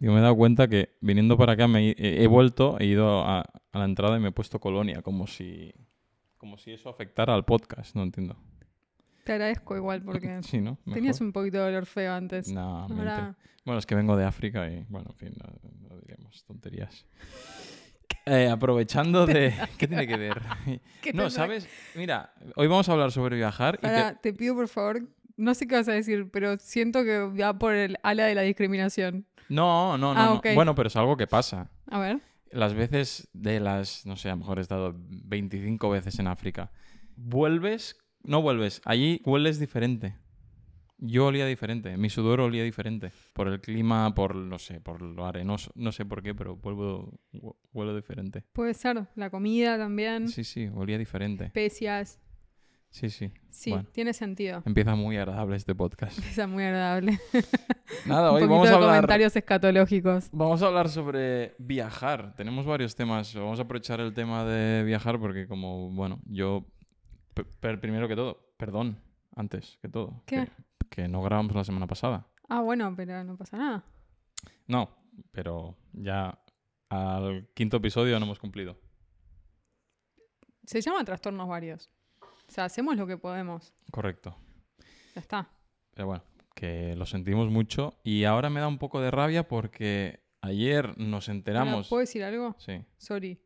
Yo me he dado cuenta que viniendo para acá me he, he vuelto, he ido a, a la entrada y me he puesto colonia, como si, como si eso afectara al podcast, no entiendo. Te agradezco igual porque Sí, ¿no? tenías un poquito de olor feo antes. No. Ahora- Bueno, es que vengo de África y, bueno, en fin, no, no diremos tonterías. Eh, aprovechando de... ¿Qué tiene que ver? ¿Qué No, ¿sabes? Mira, hoy vamos a hablar sobre viajar y te- te pido por favor, no sé qué vas a decir, pero siento que va por el ala de la discriminación. No, no, no, Ah, no. Bueno, pero es algo que pasa. A ver. Las veces de las, no sé, a lo mejor he estado 25 veces en África. Vuelves, no vuelves, allí hueles diferente. Yo olía diferente, mi sudor olía diferente. Por el clima, por, no sé, por lo arenoso, no sé por qué, pero vuelvo, hu- huelo diferente. Puede ser. La comida también. Sí, sí, olía diferente. Especias. Sí, sí. Sí, Bueno. tiene sentido. Empieza muy agradable este podcast. Empieza muy agradable. Nada, hoy vamos de a hablar... comentarios escatológicos. Vamos a hablar sobre viajar. Tenemos varios temas. Vamos a aprovechar el tema de viajar porque como, bueno, yo... primero que todo, perdón, antes que todo. ¿Qué? Que, que no grabamos la semana pasada. Ah, bueno, pero no pasa nada. No, pero ya al quinto episodio no hemos cumplido. Se llama trastornos varios. O sea, hacemos lo que podemos. Correcto. Ya está. Pero bueno, que lo sentimos mucho y ahora me da un poco de rabia porque ayer nos Ahora, enteramos... ¿Puedo decir algo? Sí. Sorry.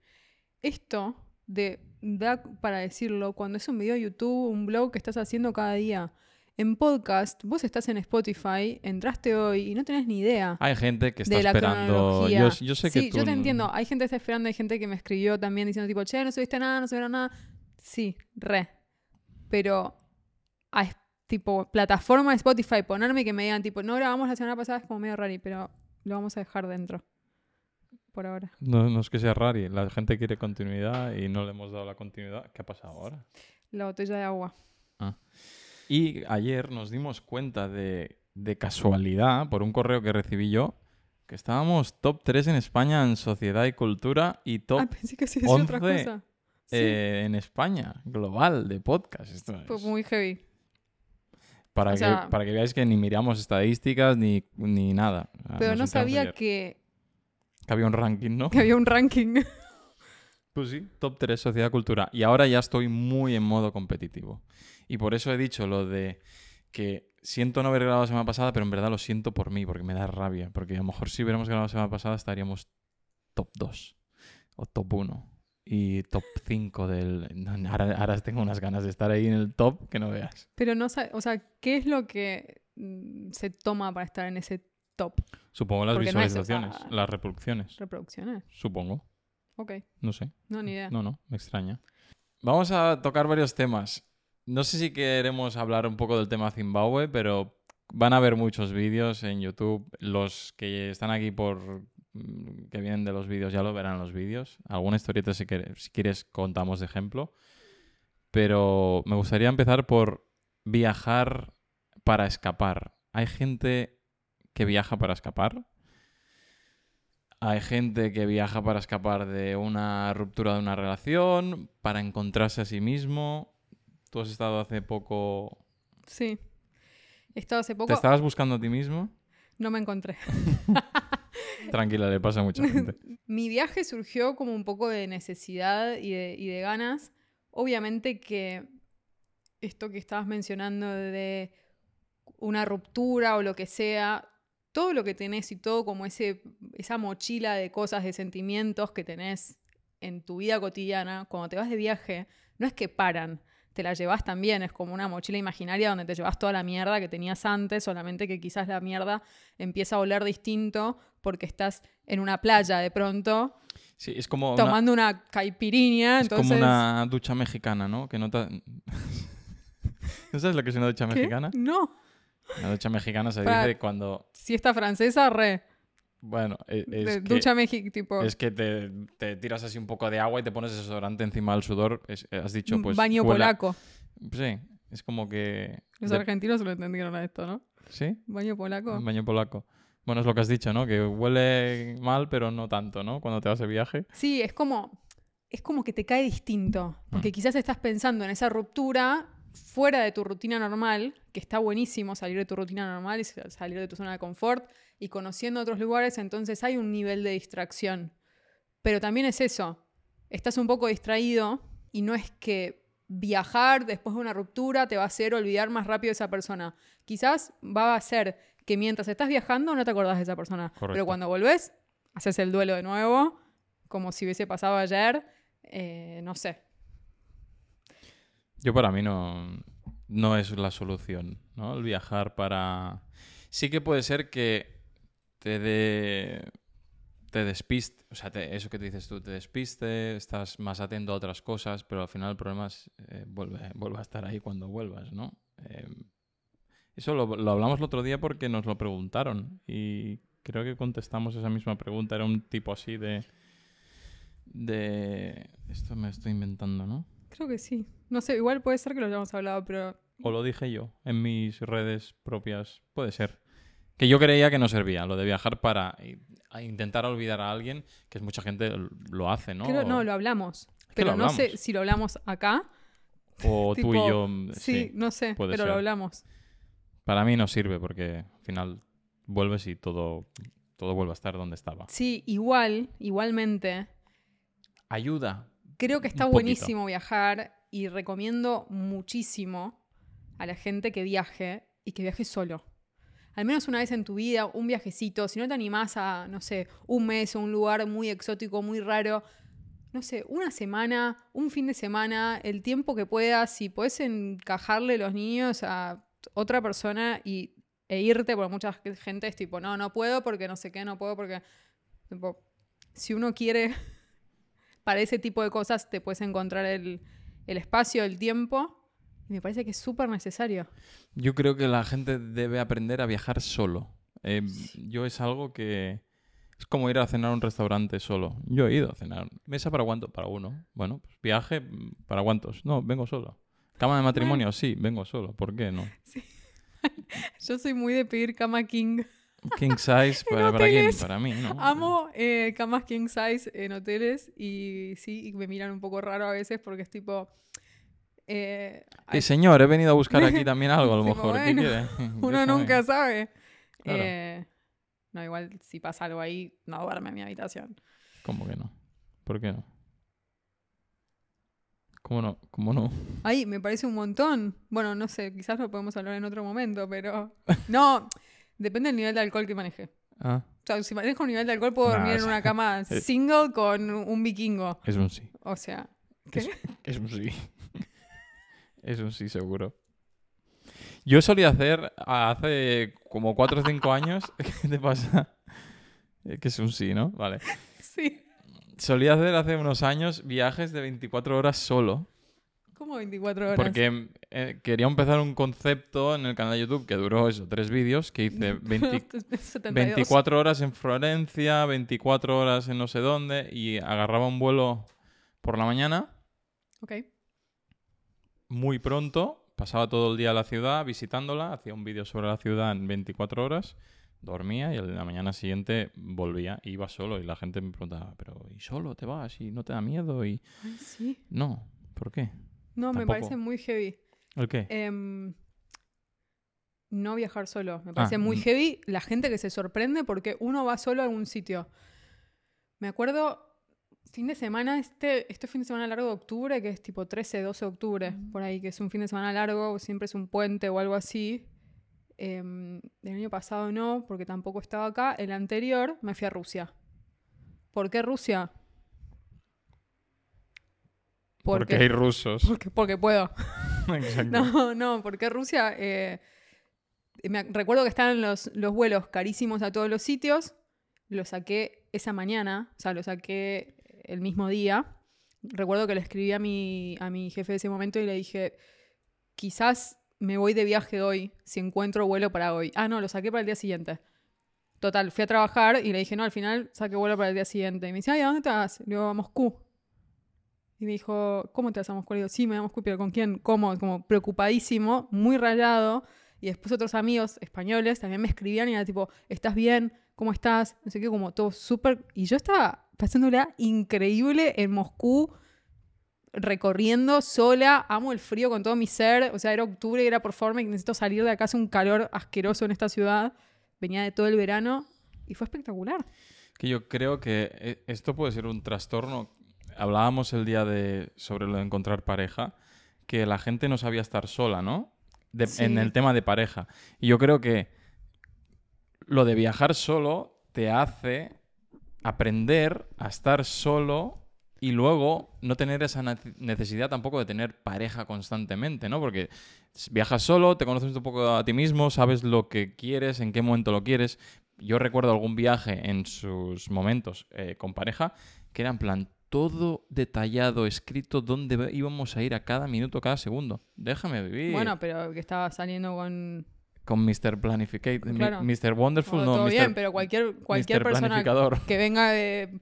Esto de da para decirlo cuando es un video de YouTube, un blog que estás haciendo cada día. En podcast, vos estás en Spotify, entraste hoy y no tenés ni idea. Hay gente que está de la esperando... Yo, yo sé que sí, tú... yo te entiendo. Hay gente que está esperando, hay gente que me escribió también diciendo tipo, che, no subiste nada, no subieron nada. Sí, re. Pero a tipo plataforma de Spotify, ponerme que me digan tipo, no grabamos la semana pasada es como medio raro, pero lo vamos a dejar dentro. Por ahora. No, no es que sea rari, la gente quiere continuidad y no le hemos dado la continuidad. ¿Qué ha pasado ahora? La botella de agua. Y ayer nos dimos cuenta de, de casualidad, por un correo que recibí yo, que estábamos top 3 en España en sociedad y cultura y top Ah, pensé que se decía otra 11, cosa. Sí, eh, en España, global, de podcast. Esto fue es- muy heavy. para, o que, sea- para que veáis que ni miramos estadísticas ni, ni nada. Pero nos no sabía que, que había un ranking, ¿no? que había un ranking. Pues sí, top 3 sociedad cultura. Y ahora ya estoy muy en modo competitivo. Y por eso he dicho lo de que siento no haber grabado la semana pasada, pero en verdad lo siento por mí, porque me da rabia. Porque a lo mejor si hubiéramos grabado la semana pasada estaríamos top 2 o top 1 y top 5 del... ahora, ahora tengo unas ganas de estar ahí en el top que no veas. Pero no o sea, ¿qué es lo que mm, se toma para estar en ese top? Supongo las Porque no es, o sea- visualizaciones, las reproducciones. ¿Reproducciones? Supongo. Ok, No sé. no, ni idea. No, no, me extraña. Vamos a tocar varios temas. No sé si queremos hablar un poco del tema Zimbabue, pero van a haber muchos vídeos en YouTube. Los que están aquí por que vienen de los vídeos ya lo verán en los vídeos. Alguna historieta si, quieres- si quieres contamos de ejemplo. Pero me gustaría empezar por viajar para escapar. Hay gente que viaja para escapar. Hay gente que viaja para escapar de una ruptura de una relación, para encontrarse a sí mismo. Tú has estado hace poco... Sí. He estado hace poco, ¿Te estabas buscando a ti mismo? no me encontré. Tranquila, le pasa a mucha gente. Mi viaje surgió como un poco de necesidad y de, y de ganas. Obviamente que esto que estabas mencionando de una ruptura o lo que sea, todo lo que tenés y todo como ese, esa mochila de cosas, de sentimientos que tenés en tu vida cotidiana, cuando te vas de viaje, no es que paran, te la llevas también, es como una mochila imaginaria donde te llevas toda la mierda que tenías antes, solamente que quizás la mierda empieza a oler distinto porque estás en una playa de pronto Sí, es como una, tomando una caipirinha, es entonces... como una ducha mexicana, ¿no? Que no te... ¿No sabes lo que es una ducha ¿Qué? mexicana? No, Una ducha mexicana se Para- dice cuando... si está francesa, re. Bueno, e- es, de que, ducha México, tipo es que te, te tiras así un poco de agua y te pones desodorante encima del sudor. Es- has dicho, pues... baño polaco. Sí, es como que... Los de- argentinos lo entendieron a esto, ¿no? ¿Sí? Baño polaco. Un baño polaco. Bueno, es lo que has dicho, ¿no? Que huele mal, pero no tanto, ¿no? Cuando te vas de viaje. Sí, es como, es como que te cae distinto. Porque Mm. quizás estás pensando en esa ruptura fuera de tu rutina normal, que está buenísimo salir de tu rutina normal y salir de tu zona de confort y conociendo otros lugares, entonces hay un nivel de distracción. Pero también es eso, estás un poco distraído y no es que viajar después de una ruptura te va a hacer olvidar más rápido de esa persona. Quizás va a ser que mientras estás viajando no te acordás de esa persona, pero cuando volvés, haces el duelo de nuevo, como si hubiese pasado ayer, eh, no sé. Yo para mí no, no es la solución, ¿no? El viajar para... Sí que puede ser que te dé... Te despiste, o sea, eso que te dices tú, te despiste, estás más atento a otras cosas, pero al final el problema es, eh, vuelve, vuelve, a estar ahí cuando vuelvas, ¿no? Eh, eso lo, hablamos el otro día porque nos lo preguntaron y creo que contestamos esa misma pregunta. Era un tipo así de... de... Esto me estoy inventando, ¿no? Creo que sí. No sé, igual puede ser que lo hayamos hablado, pero... O lo dije yo en mis redes propias. Puede ser. Que yo creía que no servía, lo de viajar para intentar olvidar a alguien, que es mucha gente lo hace, ¿no? no, lo hablamos. Pero no sé si lo hablamos acá. O tú y yo. Sí, no sé, pero lo hablamos. Para mí no sirve porque al final vuelves y todo, todo vuelve a estar donde estaba. Sí, igual, igualmente. Ayuda. Creo que está buenísimo viajar y recomiendo muchísimo a la gente que viaje y que viaje solo. Al menos una vez en tu vida, un viajecito. Si no te animás a, no sé, un mes o un lugar muy exótico, muy raro, no sé, una semana, un fin de semana, el tiempo que puedas, si puedes encajarle los niños a otra persona y, e irte, porque mucha gente es tipo, no, no puedo porque no sé qué, no puedo porque... si uno quiere, para ese tipo de cosas te puedes encontrar el, el espacio, el tiempo. Y me parece que es súper necesario. Yo creo que la gente debe aprender a viajar solo. Eh, yo es algo que es como ir a cenar a un restaurante solo. Yo he ido a cenar. ¿Mesa para cuánto? Para uno. Bueno, pues viaje para cuántos. No, vengo solo. ¿Cama de matrimonio? Sí, vengo solo. ¿Por qué no? Yo soy muy de pedir cama king. King size, ¿para, ¿para quién? Para mí, ¿no? Amo eh, camas king size en hoteles y sí, me miran un poco raro a veces porque es tipo... Eh, señor, he venido a buscar aquí también algo a lo mejor. ¿Qué quiere? Uno nunca sabe. Eh, no, igual si pasa algo ahí, no duerme en mi habitación. ¿Cómo que no? ¿Por qué no? ¿Cómo no? ¿Cómo no? Ahí, me parece un montón. Bueno, no sé, quizás lo podemos hablar en otro momento, pero... No, Depende del nivel de alcohol que maneje. Ah. O sea, si manejo un nivel de alcohol, puedo dormir en una cama single con un vikingo. Es un sí. O sea, ¿qué? Es, un sí. es un sí, seguro. Yo solía hacer hace como 4 o 5 años. ¿Qué te pasa? Que es un sí, ¿no? Vale. Sí. Solía hacer hace unos años viajes de 24 horas solo. ¿Cómo 24 horas? Porque eh, quería empezar un concepto en el canal de YouTube que duró eso, tres vídeos, que hice 24 horas en Florencia, 24 horas en no sé dónde, y agarraba un vuelo por la mañana. Ok. Muy pronto, pasaba todo el día a la ciudad visitándola, hacía un vídeo sobre la ciudad en 24 horas, dormía y la mañana siguiente volvía, iba solo y la gente me preguntaba, pero ¿y solo te vas? ¿Y no te da miedo? Y... Ay, sí. No, ¿por qué? No, me parece muy heavy. ¿El qué? Em, no viajar solo. Me parece ah, muy mm. heavy la gente que se sorprende porque uno va solo a algún sitio. Me acuerdo fin de semana, este, este fin de semana largo de octubre, que es tipo 13, 12 de octubre, mm. por ahí, que es un fin de semana largo, siempre es un puente o algo así. Em, el año pasado no, porque tampoco estaba acá. El anterior me fui a Rusia. ¿Por qué Rusia? Porque, hay rusos. Porque, porque puedo. no, no, porque Rusia. Eh, me recuerdo que estaban los, los vuelos carísimos a todos los sitios. Lo saqué esa mañana, o sea, lo saqué el mismo día. Recuerdo que le escribí a mi, a mi jefe de ese momento y le dije: Quizás me voy de viaje hoy si encuentro vuelo para hoy. Ah, no, lo saqué para el día siguiente. Total, fui a trabajar y le dije: No, al final saqué vuelo para el día siguiente. Y me dice: Ay, ¿a dónde te vas? Le digo: a Moscú. Y me dijo, ¿cómo te vas a Moscú? Sí, me voy a pero ¿con quién? ¿Cómo? Como preocupadísimo, muy rayado. Y después otros amigos españoles también me escribían y era tipo, ¿estás bien? ¿Cómo estás? No sé qué, como todo súper... Y yo estaba pasándola increíble en Moscú, recorriendo sola, amo el frío con todo mi ser, o sea, era octubre, era por forma y necesito salir de acá, hace un calor asqueroso en esta ciudad, venía de todo el verano y fue espectacular. Que yo creo que eh, esto puede ser un trastorno. Hablábamos el día de sobre lo de encontrar pareja, que la gente no sabía estar sola, ¿no? De- Sí. En el tema de pareja. Y yo creo que lo de viajar solo te hace aprender a estar solo y luego no tener esa nece- necesidad tampoco de tener pareja constantemente, ¿no? Porque viajas solo, te conoces un poco a ti mismo, sabes lo que quieres, en qué momento lo quieres. Yo recuerdo algún viaje en sus momentos eh, con pareja que era en plan todo detallado, escrito, dónde íbamos a ir a cada minuto, cada segundo. Déjame vivir. Bueno, pero que estaba saliendo con... con Mr. Planificate, Claro. Mr. Wonderful, Oh, no, todo Mr. bien, pero cualquier, cualquier Mr. persona que venga de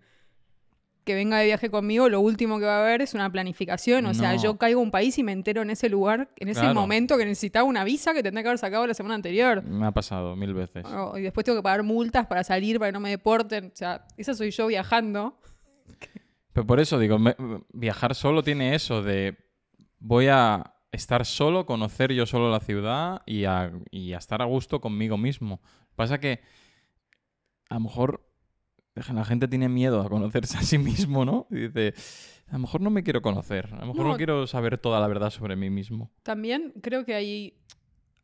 que venga de viaje conmigo, lo último que va a haber es una planificación. O sea, yo caigo a un país y me entero en ese lugar, en ese Claro. momento que necesitaba una visa que tendría que haber sacado la semana anterior. Me ha pasado mil veces. Oh, y después tengo que pagar multas para salir, para que no me deporten. O sea, esa soy yo viajando. Pero por eso digo, me- viajar solo tiene eso de voy a estar solo, conocer yo solo la ciudad y a, y a estar a gusto conmigo mismo. Pasa que a lo mejor la gente tiene miedo a conocerse a sí mismo, ¿no? Y dice, a lo mejor no me quiero conocer, a lo mejor no, No. quiero saber toda la verdad sobre mí mismo. También creo que hay,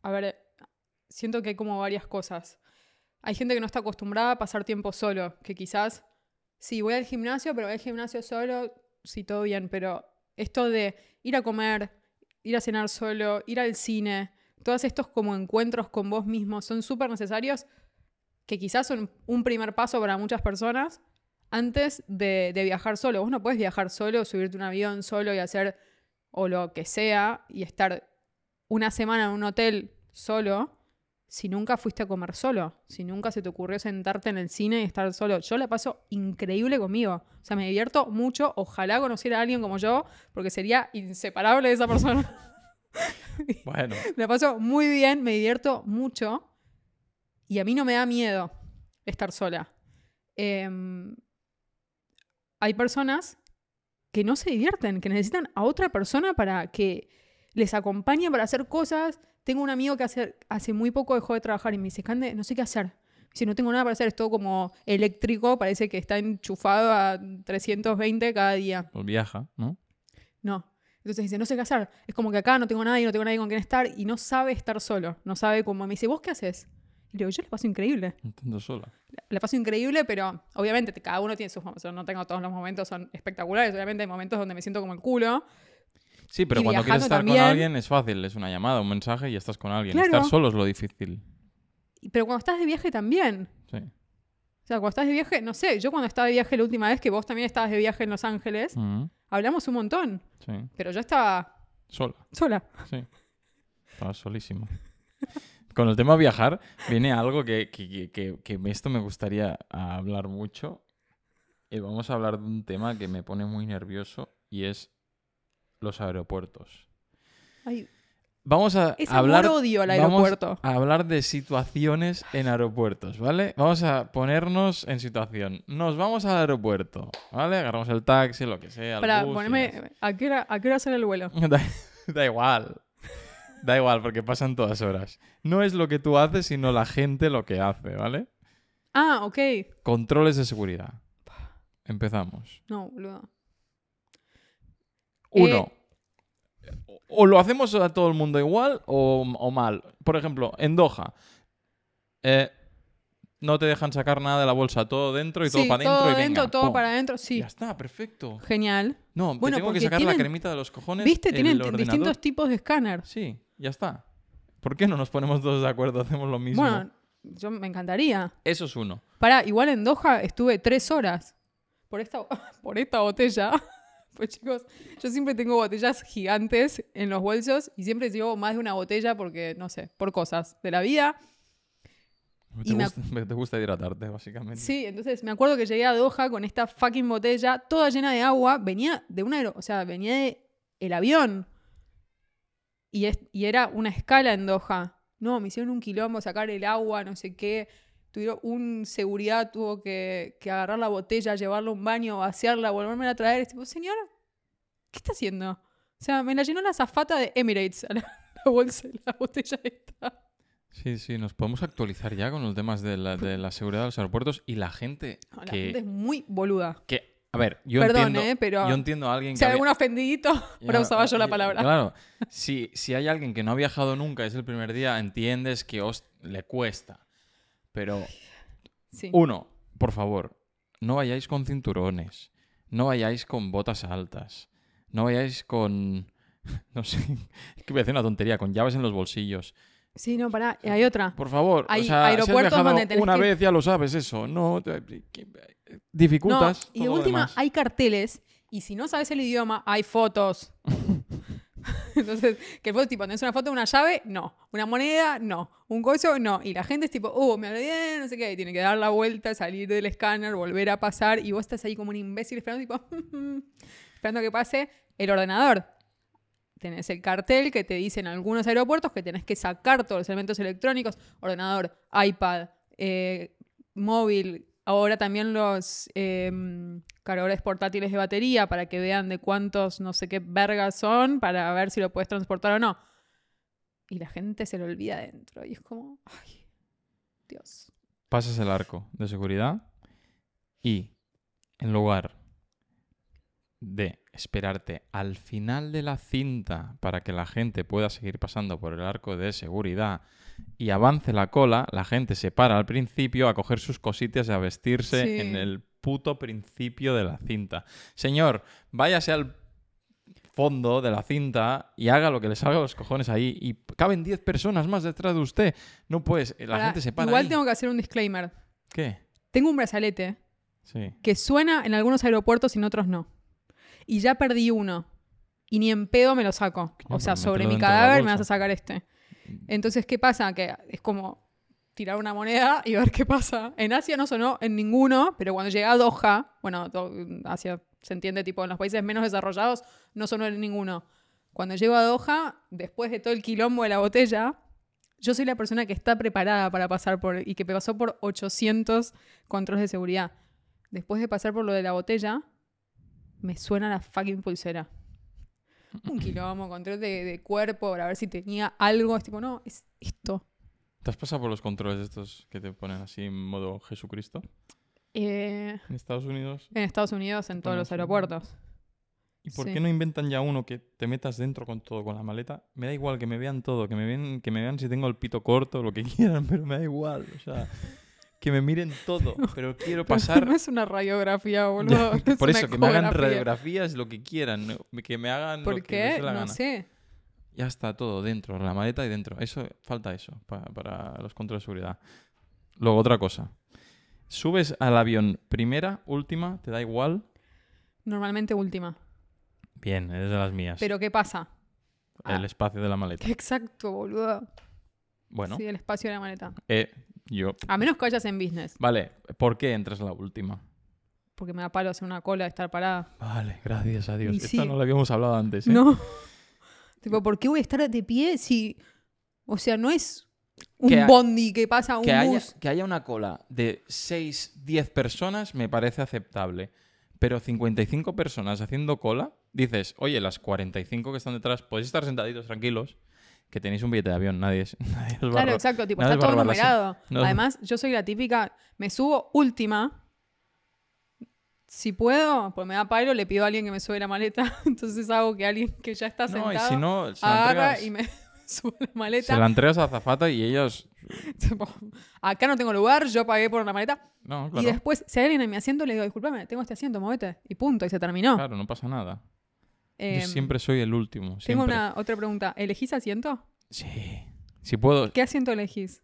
a ver, siento que hay como varias cosas. Hay gente que no está acostumbrada a pasar tiempo solo, que quizás, sí, voy al gimnasio, pero voy al gimnasio solo, sí, todo bien, pero esto de ir a comer, ir a cenar solo, ir al cine, todos estos como encuentros con vos mismo son súper necesarios, que quizás son un primer paso para muchas personas antes de, de viajar solo. Vos no puedes viajar solo, subirte un avión solo y hacer o lo que sea y estar una semana en un hotel solo si nunca fuiste a comer solo, si nunca se te ocurrió sentarte en el cine y estar solo. Yo la paso increíble conmigo. O sea, me divierto mucho. Ojalá conociera a alguien como yo, porque sería inseparable de esa persona. Bueno, la paso muy bien, me divierto mucho y a mí no me da miedo estar sola. Em, hay personas que no se divierten, que necesitan a otra persona para que les acompañe para hacer cosas. Tengo un amigo que hace, hace muy poco dejó de trabajar y me dice, Cande, no sé qué hacer. Si no tengo nada para hacer, es todo como eléctrico, parece que está enchufado a 320 cada día. pues viaja, ¿no? No. Entonces dice, no sé qué hacer. Es como que acá no tengo nadie, no tengo nadie con quien estar y no sabe estar solo. No sabe cómo. Me dice, ¿vos qué haces? Y le digo, yo le paso increíble. Intento sola. La paso increíble, pero obviamente te- cada uno tiene sus momentos. No tengo todos los momentos, son espectaculares. Obviamente hay momentos donde me siento como el culo. Sí, pero Y cuando quieres estar también. con alguien es fácil, es una llamada, un mensaje y estás con alguien. Claro. Estar solo es lo difícil. Pero cuando estás de viaje también. Sí. O sea, cuando estás de viaje, no sé, yo cuando estaba de viaje la última vez, que vos también estabas de viaje en Los Ángeles, Ujú, hablamos un montón. Sí. Pero yo estaba Sola. sola. Sí. Estaba solísimo. Con el tema viajar, viene algo que, que, que- que- que esto me gustaría hablar mucho. Y vamos a hablar de un tema que me pone muy nervioso y es los aeropuertos. Ay, Vamos a es hablar. amor-odio al vamos aeropuerto. a hablar de situaciones en aeropuertos, ¿vale? Vamos a ponernos en situación. Nos vamos al aeropuerto, ¿vale? Agarramos el taxi, lo que sea. Para bus ponerme. ¿A qué, hora, ¿A qué hora sale el vuelo? Da, da igual. Da igual, porque pasan todas horas. No es lo que tú haces, sino la gente lo que hace, ¿vale? Ah, ok. Controles de seguridad. Empezamos. No, boludo. Uno. O lo hacemos a todo el mundo igual o, o mal. Por ejemplo, en Doha. eh, no te dejan sacar nada de la bolsa, todo dentro y todo para adentro todo y dentro, venga, todo pum. para adentro, sí. Ya está, perfecto. Genial. No, te Bueno, tengo que sacar la cremita de los cojones. ¿Viste? Tienen distintos tipos de escáner. Sí, ya está. ¿Por qué no nos ponemos todos de acuerdo? Hacemos lo mismo. Bueno, yo me encantaría. Eso es uno. Pará, igual en Doha estuve tres horas por esta, por esta botella. Pues chicos, yo siempre tengo botellas gigantes en los bolsos y siempre llevo más de una botella porque, no sé, por cosas de la vida. Te, me gusta, te gusta hidratarte, básicamente. Sí, entonces me acuerdo que llegué a Doha con esta fucking botella toda llena de agua. Venía de un aero, o sea, venía de el avión. Y, es- y era una escala en Doha. No, me hicieron un quilombo sacar el agua, no sé qué. Tuvieron un seguridad, tuvo que, que agarrar la botella, llevarla a un baño, vaciarla, volverme a traer. Es tipo, señora, ¿Qué está haciendo? O sea, me la llenó la zafata de Emirates a la, la bolsa, la botella esta. Sí, sí, nos podemos actualizar ya con los temas de la, de la seguridad de los aeropuertos y la gente No, la que, gente es muy boluda. que- a ver, yo Perdón, entiendo, ¿eh? Pero yo entiendo a alguien si que hay había- algún ofendidito, ahora usaba yo la palabra. Claro, si, si hay alguien que no ha viajado nunca, es el primer día, entiendes que os le cuesta. Pero Sí. Uno, por favor, no vayáis con cinturones, no vayáis con botas altas, no vayáis con, no sé, es que voy a decir una tontería, con llaves en los bolsillos. Sí, no, pará. Hay otra. Por favor, Hay o sea, si has aeropuertos donde tenés una que- vez ya lo sabes eso, no dificultas. y de última, hay carteles y si no sabes el idioma, hay fotos. Entonces, que fue tipo, ¿tenés una foto de una llave? No. ¿Una moneda? No. ¿Un coso? No. Y la gente es tipo, uh, me olvidé, no sé qué. Y tiene que dar la vuelta, salir del escáner, volver a pasar. Y vos estás ahí como un imbécil esperando, tipo, esperando que pase el ordenador. Tenés el cartel que te dice en algunos aeropuertos que tenés que sacar todos los elementos electrónicos, ordenador, iPad, eh, móvil, ahora también los eh, cargadores portátiles de batería para que vean de cuántos no sé qué vergas son para ver si lo puedes transportar o no. Y la gente se lo olvida adentro y es como, ay, Dios. Pasas el arco de seguridad y en lugar de esperarte al final de la cinta para que la gente pueda seguir pasando por el arco de seguridad y avance la cola, la gente se para al principio a coger sus cositas y a vestirse Sí. en el puto principio de la cinta. Señor, váyase al fondo de la cinta y haga lo que le salga a los cojones ahí y caben 10 personas más detrás de usted. No puedes, la gente se para Igual ahí. tengo que hacer un disclaimer. ¿Qué? Tengo un brazalete Sí. que suena en algunos aeropuertos y en otros no. Y ya perdí uno. Y ni en pedo me lo saco. O sea, sobre mi cadáver me vas a sacar este. Entonces, ¿qué pasa? Que es como tirar una moneda y ver qué pasa. En Asia no sonó en ninguno, pero cuando llegué a Doha, bueno, Do- Asia se entiende tipo en los países menos desarrollados, no sonó en ninguno. Cuando llego a Doha, después de todo el quilombo de la botella, yo soy la persona que está preparada para pasar por y que pasó por 800 controles de seguridad. Después de pasar por lo de la botella, me suena la fucking pulsera. Un quilombo, control de, de cuerpo para ver si tenía algo. Es tipo, no, es esto. ¿Te has pasado por los controles estos que te ponen así en modo Jesucristo? Eh, En Estados Unidos. en Estados Unidos, en todos los aeropuertos. ¿Y por Sí. qué no inventan ya uno que te metas dentro con todo, con la maleta? Me da igual que me vean todo, que me vean, que me vean si tengo el pito corto, lo que quieran, pero me da igual. O sea, que me miren todo. Pero quiero pasar. No es una radiografía, boludo. Es por eso, que me hagan radiografías, lo que quieran. Que me hagan ¿Por lo que les qué? dé la No gana. sé. Ya está todo dentro, la maleta y dentro. Eso, falta eso pa- para los controles de seguridad. Luego, otra cosa. Subes al avión primera, última, te da igual. Normalmente última. Bien, eres de las mías. Pero ¿qué pasa? El Ah. espacio de la maleta. Exacto, boludo. Bueno, Sí, el espacio de la maleta. eh, yo. A menos que vayas en business. Vale, ¿por qué entras la última? Porque me da palo hacer una cola, estar parada. Vale, gracias a Dios. Y Esta sí. no la habíamos hablado antes. ¿eh? No. tipo, ¿por qué voy a estar de pie si. O sea, no es un Que bondi que pasa un que, haya, bus. que haya una cola de 6, 10 personas me parece aceptable. Pero 55 personas haciendo cola, dices, oye, las 45 que están detrás, podéis estar sentaditos tranquilos, que tenéis un billete de avión, nadie, es- nadie os va a Claro, ro- exacto, tipo, nadie está a todo numerado. No. Además, yo soy la típica, me subo última. Si puedo, pues me da palo, le pido a alguien que me sube la maleta. Entonces hago que alguien que ya está No, sentado y si no, se la, agarra entregas, y me sube la se maleta. la entregas a Zafata y ellos... Acá no tengo lugar, yo pagué por la maleta. No, Y claro, después, si hay alguien en mi asiento, le digo, disculpame, tengo este asiento, movete. Y punto, y se terminó. claro, no pasa nada. Em, Yo siempre soy el último. Tengo una otra pregunta. ¿Elegís asiento? Sí. Si puedo... ¿Qué asiento elegís?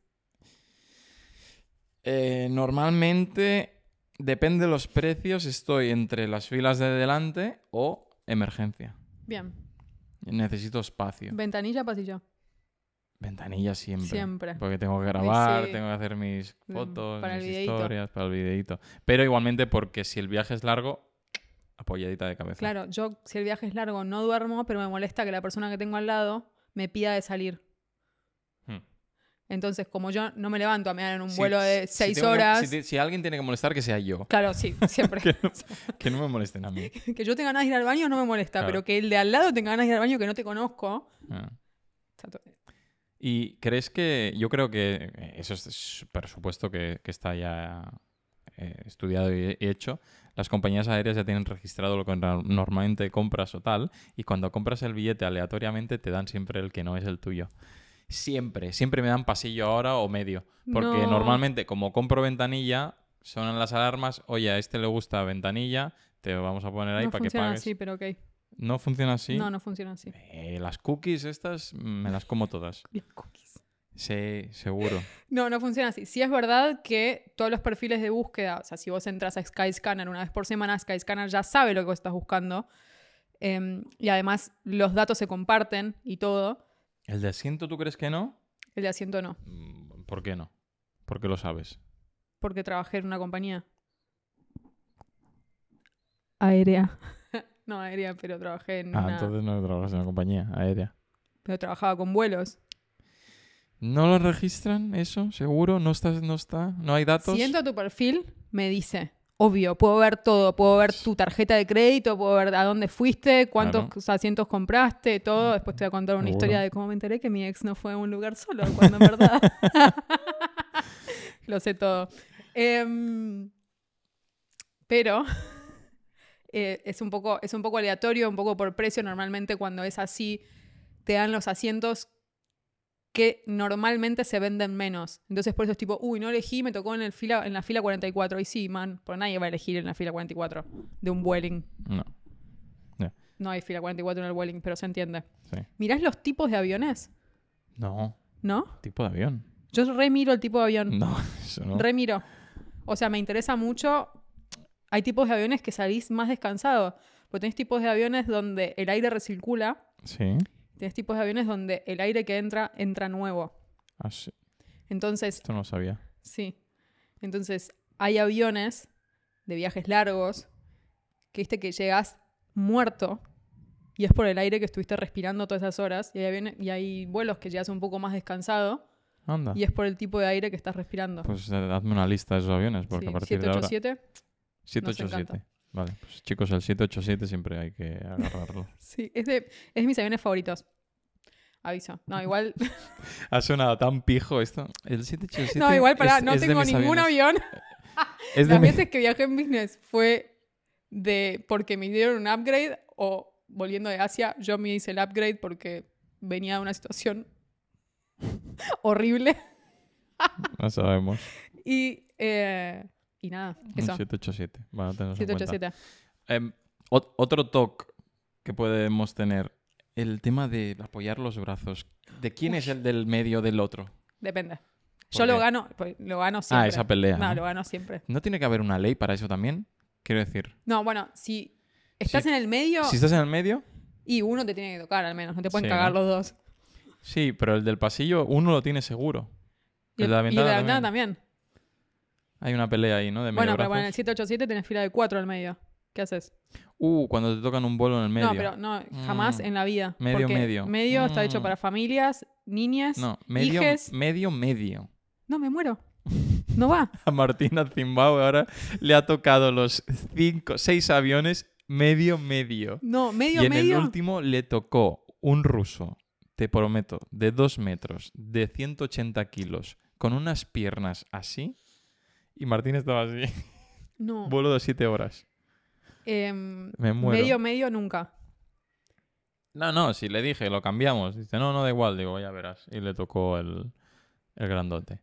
Eh, normalmente, depende de los precios, estoy entre las filas de delante o emergencia. Bien. Necesito espacio. ¿Ventanilla, pasillo? Ventanilla siempre. Siempre. Porque tengo que grabar, sí. tengo que hacer mis Mm, fotos, para mis historias, para el videito. Pero igualmente porque si el viaje es largo, apoyadita de cabeza. Claro, yo si el viaje es largo no duermo, pero me molesta que la persona que tengo al lado me pida de salir. Hmm. Entonces, como yo no me levanto a mear en un Si- vuelo de si seis horas. si, te- si alguien tiene que molestar, que sea yo. Claro, sí, siempre. Que no, que no me molesten a mí. que yo tenga ganas de ir al baño no me molesta, Claro. pero que el de al lado tenga ganas de ir al baño que no te conozco. Ah. ¿Y crees que.? Yo creo que eh, eso es súper supuesto que, que está ya eh, estudiado y hecho. Las compañías aéreas ya tienen registrado lo que no- normalmente compras o tal. Y cuando compras el billete aleatoriamente, te dan siempre el que no es el tuyo. Siempre, siempre me dan pasillo ahora o medio. Porque No. normalmente, como compro ventanilla, sonan las alarmas. Oye, a este le gusta ventanilla, te lo vamos a poner ahí no para que pagues. así, pero ok. ¿No funciona así? No, no funciona así. Eh, las cookies estas mm, me las como todas. Las cookies. Sí, seguro. No, no funciona así. Sí es verdad que todos los perfiles de búsqueda, o sea, si vos entras a Skyscanner una vez por semana, Skyscanner ya sabe lo que vos estás buscando. Em, y además los datos se comparten y todo. ¿El de asiento tú crees que no? El de asiento no, Mm, ¿Por qué no? ¿Por qué lo sabes? porque trabajé en una compañía. Aérea. no aérea, pero trabajé en Ah, una... entonces no trabajas en una compañía aérea. Pero trabajaba con vuelos. ¿No lo registran eso? ¿Seguro? ¿No está? ¿No, está? ¿No hay datos? Si entro a tu perfil, me dice, obvio, puedo ver todo, puedo ver tu tarjeta de crédito, puedo ver a dónde fuiste, cuántos Claro. asientos compraste, todo. Después te voy a contar una Seguro. historia de cómo me enteré que mi ex no fue a un lugar solo, cuando en verdad lo sé todo. Em, pero eh, es, un poco, es un poco aleatorio, un poco por precio. Normalmente cuando es así, te dan los asientos que normalmente se venden menos. Entonces por eso es tipo, uy, no elegí, me tocó en, el fila, en la fila 44. Y sí, man, porque nadie va a elegir en la fila 44 de un Vueling. No. No hay fila 44 en el Vueling, pero se entiende. Sí. ¿Mirás los tipos de aviones? No. ¿No? Tipo de avión. Yo remiro el tipo de avión. No, eso no. Remiro. O sea, me interesa mucho. Hay tipos de aviones que salís más descansado. Porque tenés tipos de aviones donde el aire recircula. Sí. Tenés tipos de aviones donde el aire que entra, entra nuevo. Ah, sí. Entonces, Esto no lo sabía. sí. Entonces, hay aviones de viajes largos que viste que llegas muerto y es por el aire que estuviste respirando todas esas horas. Y hay, aviones- y hay vuelos que llegas un poco más descansado Anda. y es por el tipo de aire que estás respirando. Pues eh, hazme una lista de esos aviones, porque Sí, a partir de ahora... 787. 787. Vale, pues chicos, el 787 siempre hay que agarrarlo. Sí, es de, es de mis aviones favoritos. Aviso. No, igual. ha sonado tan pijo esto. El 787 no, igual para. es- No es tengo ningún aviones. avión. Es mi- veces que viajé en business fue de porque me dieron un upgrade o volviendo de Asia, yo me hice el upgrade porque venía de una situación horrible. No sabemos. Y, eh, y nada, eso. 787. Vale, tenernos en cuenta. 787. Em, ot- otro toque que podemos tener. El tema de apoyar los brazos. ¿De quién es el del medio del otro? Depende. ¿Por Yo lo gano, pues, lo gano siempre. Ah, esa pelea. No, ¿no? lo gano siempre. ¿No tiene que haber una ley para eso también? Quiero decir. No, bueno, si estás en el medio Si estás en el medio, y uno te tiene que tocar al menos, no te pueden Sí, cagar ¿no? los dos. sí, pero el del pasillo uno lo tiene seguro. Y El el, de la y ventana de la también. ventana también. Hay una pelea ahí, ¿no? De medio Bueno, pero bueno, en el brazos. 787 tenés fila de 4 al medio. ¿Qué haces? Uh, cuando te tocan un vuelo en el medio. No, pero no, jamás Mm. en la vida. Medio, porque medio. Medio está hecho Mm. para familias, niñas, No, medio, hijes. medio, medio. No, me muero. No va. A Martina Zimbabue ahora le ha tocado los cinco, seis aviones medio, medio. No, medio, y en medio. el último le tocó un ruso, te prometo, de dos metros, de 180 kilos, con unas piernas así. Y Martín estaba así. No. Vuelo de siete horas. Em, Me muero. medio, medio nunca. No, no, si le dije, lo cambiamos. Dice, no, no da igual. Digo, ya verás. Y le tocó el, el grandote.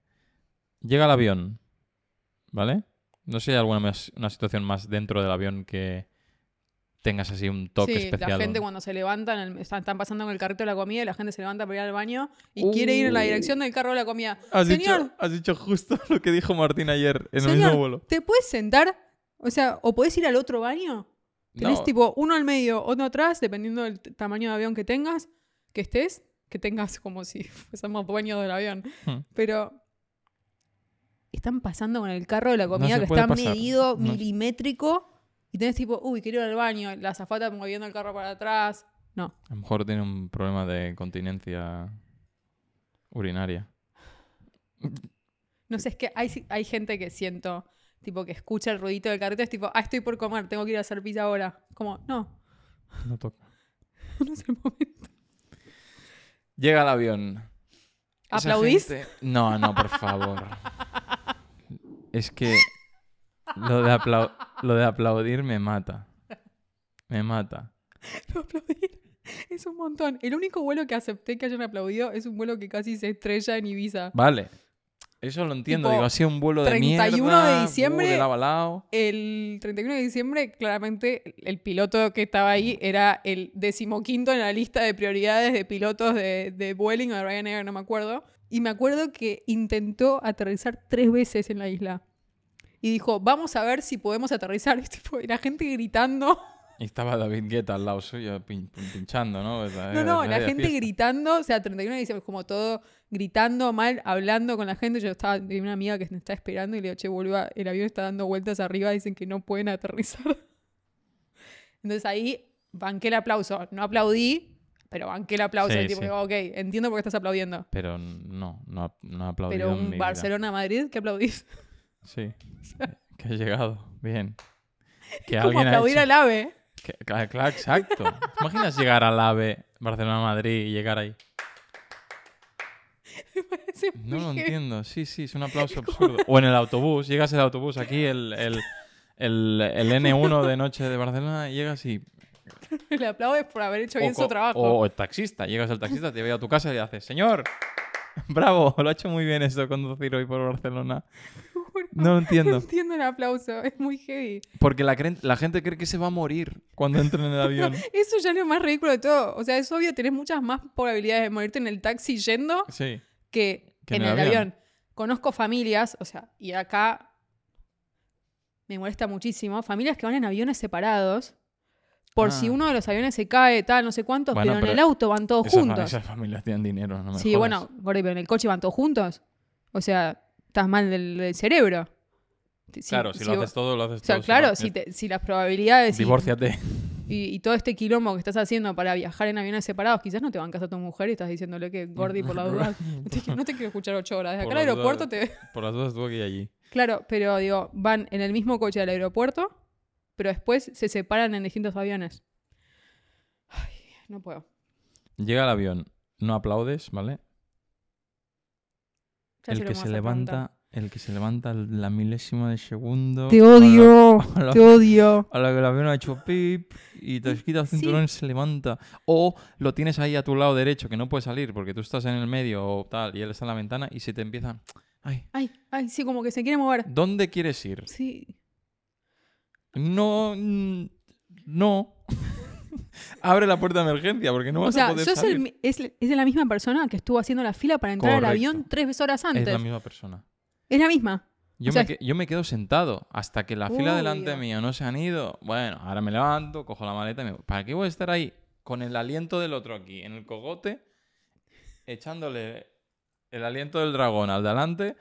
Llega el avión, ¿vale? No sé si hay alguna más- una situación más dentro del avión que tengas así un toque sí, especial. la gente cuando se levantan, el- están, pasando con el carrito de la comida y la gente se levanta para ir al baño y Uh. quiere ir en la dirección del carro de la comida. Has Señor, dicho, has dicho justo lo que dijo Martín ayer en el Señor, mismo vuelo. ¿te puedes sentar? O sea, o podés ir al otro baño. Tenés No, tipo uno al medio, otro atrás, dependiendo del tamaño de avión que tengas, que estés, que tengas como si fuésemos dueños del avión. Hmm. Pero están pasando con el carro de la No comida se que está pasar. medido No- milimétrico y tenés tipo, uy, quiero ir al baño, la azafata moviendo el carro para atrás. No, A lo mejor tiene un problema de continencia urinaria. No sé, es que hay, hay gente que siento, tipo, que escucha el ruidito del carrito, es tipo, ah, estoy por comer, tengo que ir a hacer pizza ahora. Como, no, No toca. no es el momento. Llega el avión. ¿Aplaudís? gente- No, no, por favor. es que lo de, lo de aplaudir me mata. Me mata. Pero aplaudir es un montón. El único vuelo que acepté que hayan aplaudido es un vuelo que casi se estrella en Ibiza. Vale. Eso lo entiendo. Tipo, Digo, ha sido un vuelo de 31 mierda. de diciembre, uh, de. El 31 de diciembre, claramente, el piloto que estaba ahí era el decimoquinto en la lista de prioridades de pilotos de, de Vueling o de Ryanair, no me acuerdo. Y me acuerdo que intentó aterrizar tres veces en la isla. Y dijo, vamos a ver si podemos aterrizar. Y, tipo, y la gente gritando. Y estaba David Guetta al lado suyo pin- pin- pinchando, ¿no? Pues, No, no, la gente gritando. O sea, 31 de diciembre, como todo gritando mal, hablando con la gente. Yo estaba, tenía una amiga que me está esperando y le digo, che, boluda, el avión está dando vueltas arriba, dicen que no pueden aterrizar. Entonces ahí banqué el aplauso. No aplaudí, pero banqué el aplauso. Sí, tipo, sí. ok, entiendo por qué estás aplaudiendo. Pero no, no, no ha aplaudido Pero un. Barcelona-Madrid, ¿qué aplaudís? Sí. que ha llegado. Bien. Que Como alguien ha aplaudir hecho- al ave. que- claro, claro, exacto. ¿Te imaginas llegar al AVE Barcelona-Madrid y llegar ahí? Me parece No lo entiendo. Sí, sí, es un aplauso absurdo. O en el autobús. Llegas el autobús aquí, el, el, el, el N1 de noche de Barcelona, y llegas y... Le aplaudes por haber hecho bien o, su co- trabajo. o el taxista. Llegas al taxista, te ve a tu casa y le haces, señor, bravo, lo ha hecho muy bien esto conducir hoy por Barcelona. No lo No entiendo. entiendo el aplauso, es muy heavy. Porque la, la gente cree que se va a morir cuando entra en el avión. Eso ya es lo más ridículo de todo. O sea, es obvio, tenés muchas más probabilidades de morirte en el taxi yendo Sí. que, Que en, el avión. Conozco familias, o sea, y acá me molesta muchísimo, familias que van en aviones separados por Ah. si uno de los aviones se cae, tal, no sé cuántos, Bueno, pero en el auto van todos Esas, fa- juntos. esas familias tienen dinero, no me Sí, jodas. bueno, pero en el coche van todos juntos. O sea, estás mal del, del cerebro. Si- Claro, si, si lo vos- haces todo, lo haces O sea, todo. claro, si, te- si las probabilidades Divórciate. y, y todo este quilombo que estás haciendo para viajar en aviones separados, quizás no te bancas a tu mujer y estás diciéndole que Gordy por la duda. No te, no te quiero escuchar ocho horas. Desde Por acá al aeropuerto te. Por las dudas tuve que ir allí. Claro, pero digo, van en el mismo coche al aeropuerto, pero después se separan en distintos aviones. Ay, no puedo. Llega el avión, no aplaudes, ¿vale? El que se levanta, el que se levanta la milésima de segundo. Te a la- odio, a la- te odio. A la que el avión ha hecho pip y te quita el Sí. cinturón y se levanta. O lo tienes ahí a tu lado derecho que no puede salir porque tú estás en el medio o tal y él está en la ventana y se te empieza. Ay, Ay, ay, sí, como que se quiere mover. ¿dónde quieres ir? Sí. No. No. Abre la puerta de emergencia porque no O vas a poder sos salir. el es, es la misma persona que estuvo haciendo la fila para entrar al avión tres horas antes. Es la misma persona. Es la misma. Yo, O sea, me, que- yo me quedo sentado hasta que la fila delante mío no se han ido. Bueno, ahora me levanto, cojo la maleta y me. ¿Para qué voy a estar ahí con el aliento del otro aquí, en el cogote, echándole el aliento del dragón al delante?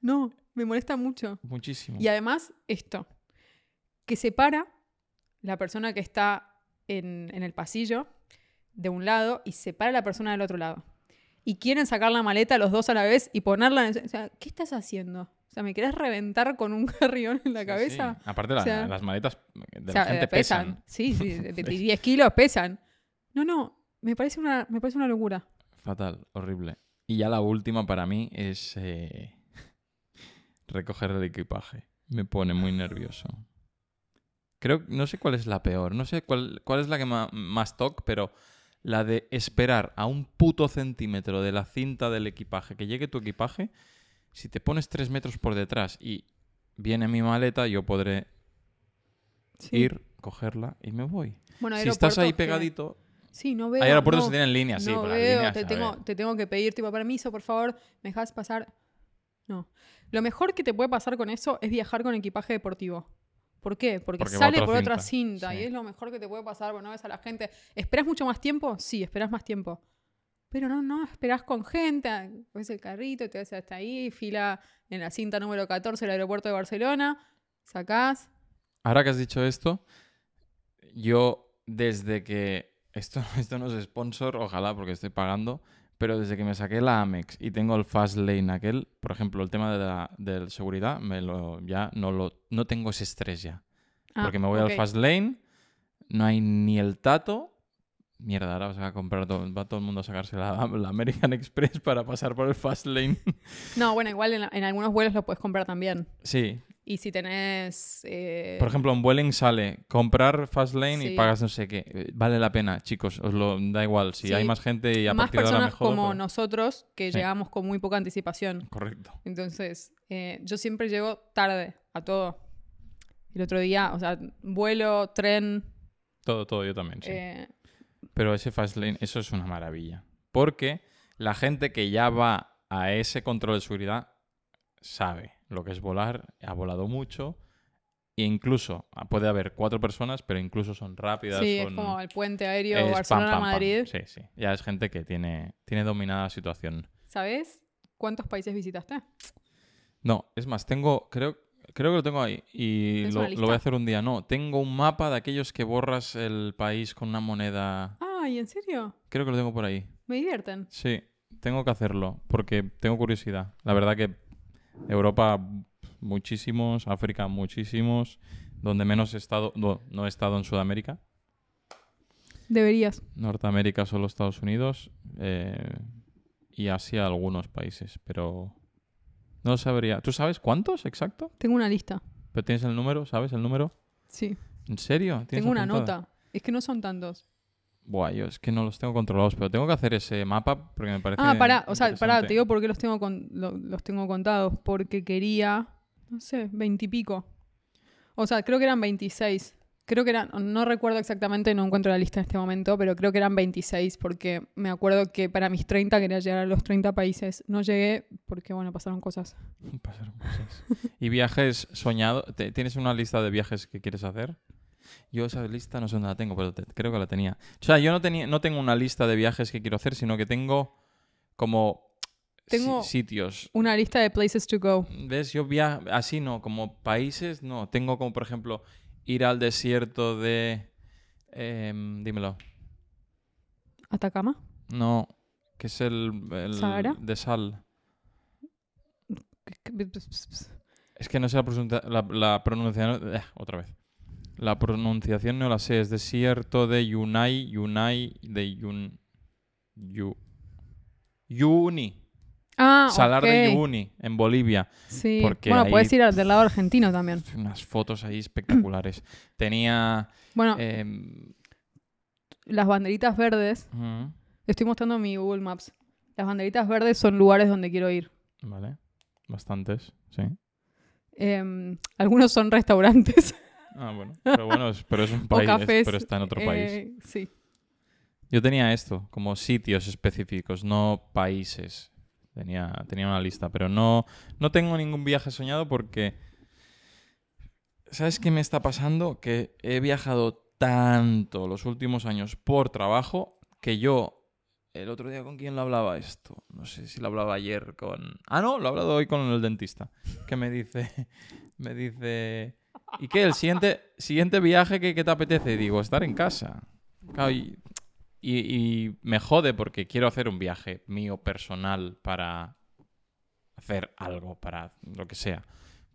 No, me molesta mucho. Muchísimo. Y además, esto, que separa la persona que está en, en el pasillo de un lado y separa a la persona del otro lado. Y quieren sacar la maleta los dos a la vez y ponerla en... O sea, ¿qué estás haciendo? O sea, ¿me querés reventar con un carrión en la Sí, cabeza? sí. Aparte, la- O sea, las maletas de O sea, la gente eh, pesan. Sí, sí, de, de 10 kilos pesan. No, no, me parece una, me parece una locura. Fatal, horrible. Y ya la última para mí es eh, recoger el equipaje. Me pone muy nervioso. Creo, no sé cuál es la peor, no sé cuál, cuál es la que ma- más toc, pero la de esperar a un puto centímetro de la cinta del equipaje que llegue tu equipaje. Si te pones tres metros por detrás y viene mi maleta, yo podré Sí. ir, cogerla y me voy. Bueno, Si estás ahí pegadito, Sí, no veo. hay aeropuertos no, que tienen líneas, sí, no pero las veo, líneas, te, tengo, te tengo que pedir tipo permiso, por favor, ¿me dejas pasar? No. Lo mejor que te puede pasar con eso es viajar con equipaje deportivo. ¿Por qué? Porque, sale por otra cinta, sí. y es lo mejor que te puede pasar, porque no ves a la gente. ¿Esperás mucho más tiempo? Sí, esperás más tiempo. Pero no, no, esperás con gente, ves el carrito, te ves hasta ahí, fila en la cinta número 14 del aeropuerto de Barcelona, sacás. Ahora que has dicho esto, yo desde que. Esto, esto no es sponsor, ojalá, porque estoy pagando. Pero desde que me saqué la Amex y tengo el Fast Lane aquel, por ejemplo, el tema de la de seguridad, me lo, ya no lo no tengo ese estrés ya. Ah, Porque me voy al Fast Lane, no hay ni el tato. Mierda, ahora vas a comprar todo, va todo el mundo a sacarse la, la American Express para pasar por el Fast Lane. No, bueno, igual en, en algunos vuelos lo puedes comprar también. sí, Y si tenés... eh, por ejemplo, en Vueling sale comprar Fast Lane Sí. y pagas no sé qué. Eh, Vale la pena, chicos, os lo da igual. Si Sí. hay más gente y a más partir de ahora personas mejor. como pero- nosotros que Sí. llegamos con muy poca anticipación. Correcto. Entonces, eh, yo siempre llego tarde a todo. El otro día, o sea, vuelo, tren. Todo, todo, yo también, sí. eh, Pero ese fast lane, eso es una maravilla. Porque la gente que ya va a ese control de seguridad sabe lo que es volar, ha volado mucho. E incluso ah, puede haber cuatro personas, pero incluso son rápidas. sí, es como el puente aéreo. Barcelona-Madrid. Sí, sí. Ya es gente que tiene, tiene dominada la situación. ¿Sabes cuántos países visitaste? No, es más, tengo, creo, creo que lo tengo ahí. Y ¿Tienes lo, lo voy a hacer un día. No, tengo un mapa de aquellos que borras el país con una moneda. Ay, ¿en serio? Creo que lo tengo por ahí. Me divierten. Sí, tengo que hacerlo porque tengo curiosidad. La verdad que Europa muchísimos, África muchísimos, donde menos he estado, no, no he estado en Sudamérica, Deberías. Norteamérica solo Estados Unidos eh, y Asia algunos países, pero no sabría. ¿Tú sabes cuántos exacto? Tengo una lista. ¿Pero tienes el número? ¿Sabes el número? Sí. ¿En serio? ¿Tienes Tengo una nota. Es que no son tantos. Buah, yo es que no los tengo controlados, pero tengo que hacer ese mapa porque me parece Ah, pará, o sea, pará, te digo por qué los tengo, con- lo- los tengo contados. Porque quería, no sé, veintipico. O sea, creo que eran 26. Creo que eran, no recuerdo exactamente, no encuentro la lista en este momento, pero creo que eran 26 porque me acuerdo que para mis 30 quería llegar a los 30 países. No llegué porque, bueno, pasaron cosas. Pasaron cosas. ¿Y viajes soñados? ¿Tienes una lista de viajes que quieres hacer? Yo esa lista no sé dónde la tengo, pero te- creo que la tenía. O sea, yo no, tenía, no tengo una lista de viajes que quiero hacer, sino que tengo como si- sitios. Una lista de places to go. ¿Ves? Yo viajo así, no, como países, no. Tengo como, por ejemplo, ir al desierto de... em, dímelo. ¿Atacama? No, que es el, el ¿Sahara? de sal. Es que no sé la, pronuncia- la, la pronunciación. eh, otra vez. La pronunciación no la sé. Es desierto de Yunai. Yunai. De Yun. Yu, Yuni. Ah, Salar de ok. Uyuni, en Bolivia. Sí. porque bueno, puedes ir del lado argentino también. Unas fotos ahí espectaculares. Tenía. Bueno, em, las banderitas verdes. Estoy mostrando mi Google Maps. Las banderitas verdes son lugares donde quiero ir. vale. Bastantes, sí. Em, algunos son restaurantes Ah, bueno. Pero bueno, es, pero es un país. cafés. pero está en otro país. eh, sí. Yo tenía esto, como sitios específicos, no países. Tenía, tenía una lista, pero no, no tengo ningún viaje soñado porque... ¿Sabes qué me está pasando? Que he viajado tanto los últimos años por trabajo que yo... El otro día con quién lo hablaba esto. No sé si lo hablaba ayer con... Ah, no, lo he hablado hoy con el dentista. Que me dice... Me dice... ¿Y qué? El siguiente, siguiente viaje que, te apetece. Digo, estar en casa. Y me jode porque quiero hacer un viaje mío personal para hacer algo, para lo que sea.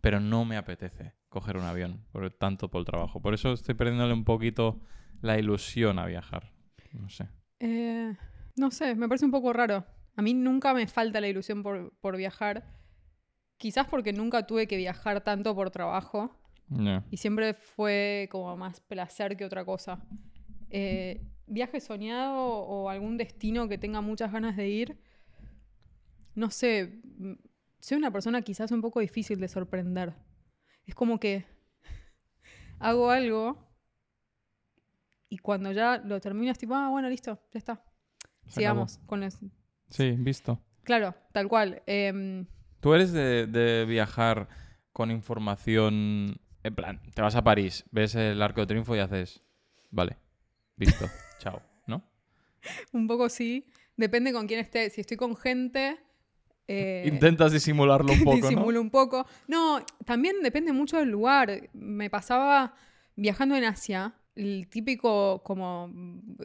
Pero no me apetece coger un avión, por tanto por el trabajo. Por eso estoy perdiéndole un poquito la ilusión a viajar. No sé. Eh, no sé, me parece un poco raro. A mí nunca me falta la ilusión por, por viajar. Quizás porque nunca tuve que viajar tanto por trabajo. Y siempre fue como más placer que otra cosa. Eh, viaje soñado o algún destino que tenga muchas ganas de ir. No sé, soy una persona quizás un poco difícil de sorprender. Es como que hago algo y cuando ya lo termino es tipo, ah, bueno, listo, ya está. Se Sigamos con los... Sí, visto. Claro, tal cual. Em, Tú eres de, de viajar con información. En plan, te vas a París, ves el arco de triunfo y haces. Vale, visto, chao, ¿no? un poco sí. Depende con quién esté. Si estoy con gente... eh, Intentas disimularlo un poco, ¿no? disimulo un poco. No, también depende mucho del lugar. Me pasaba viajando en Asia, el típico como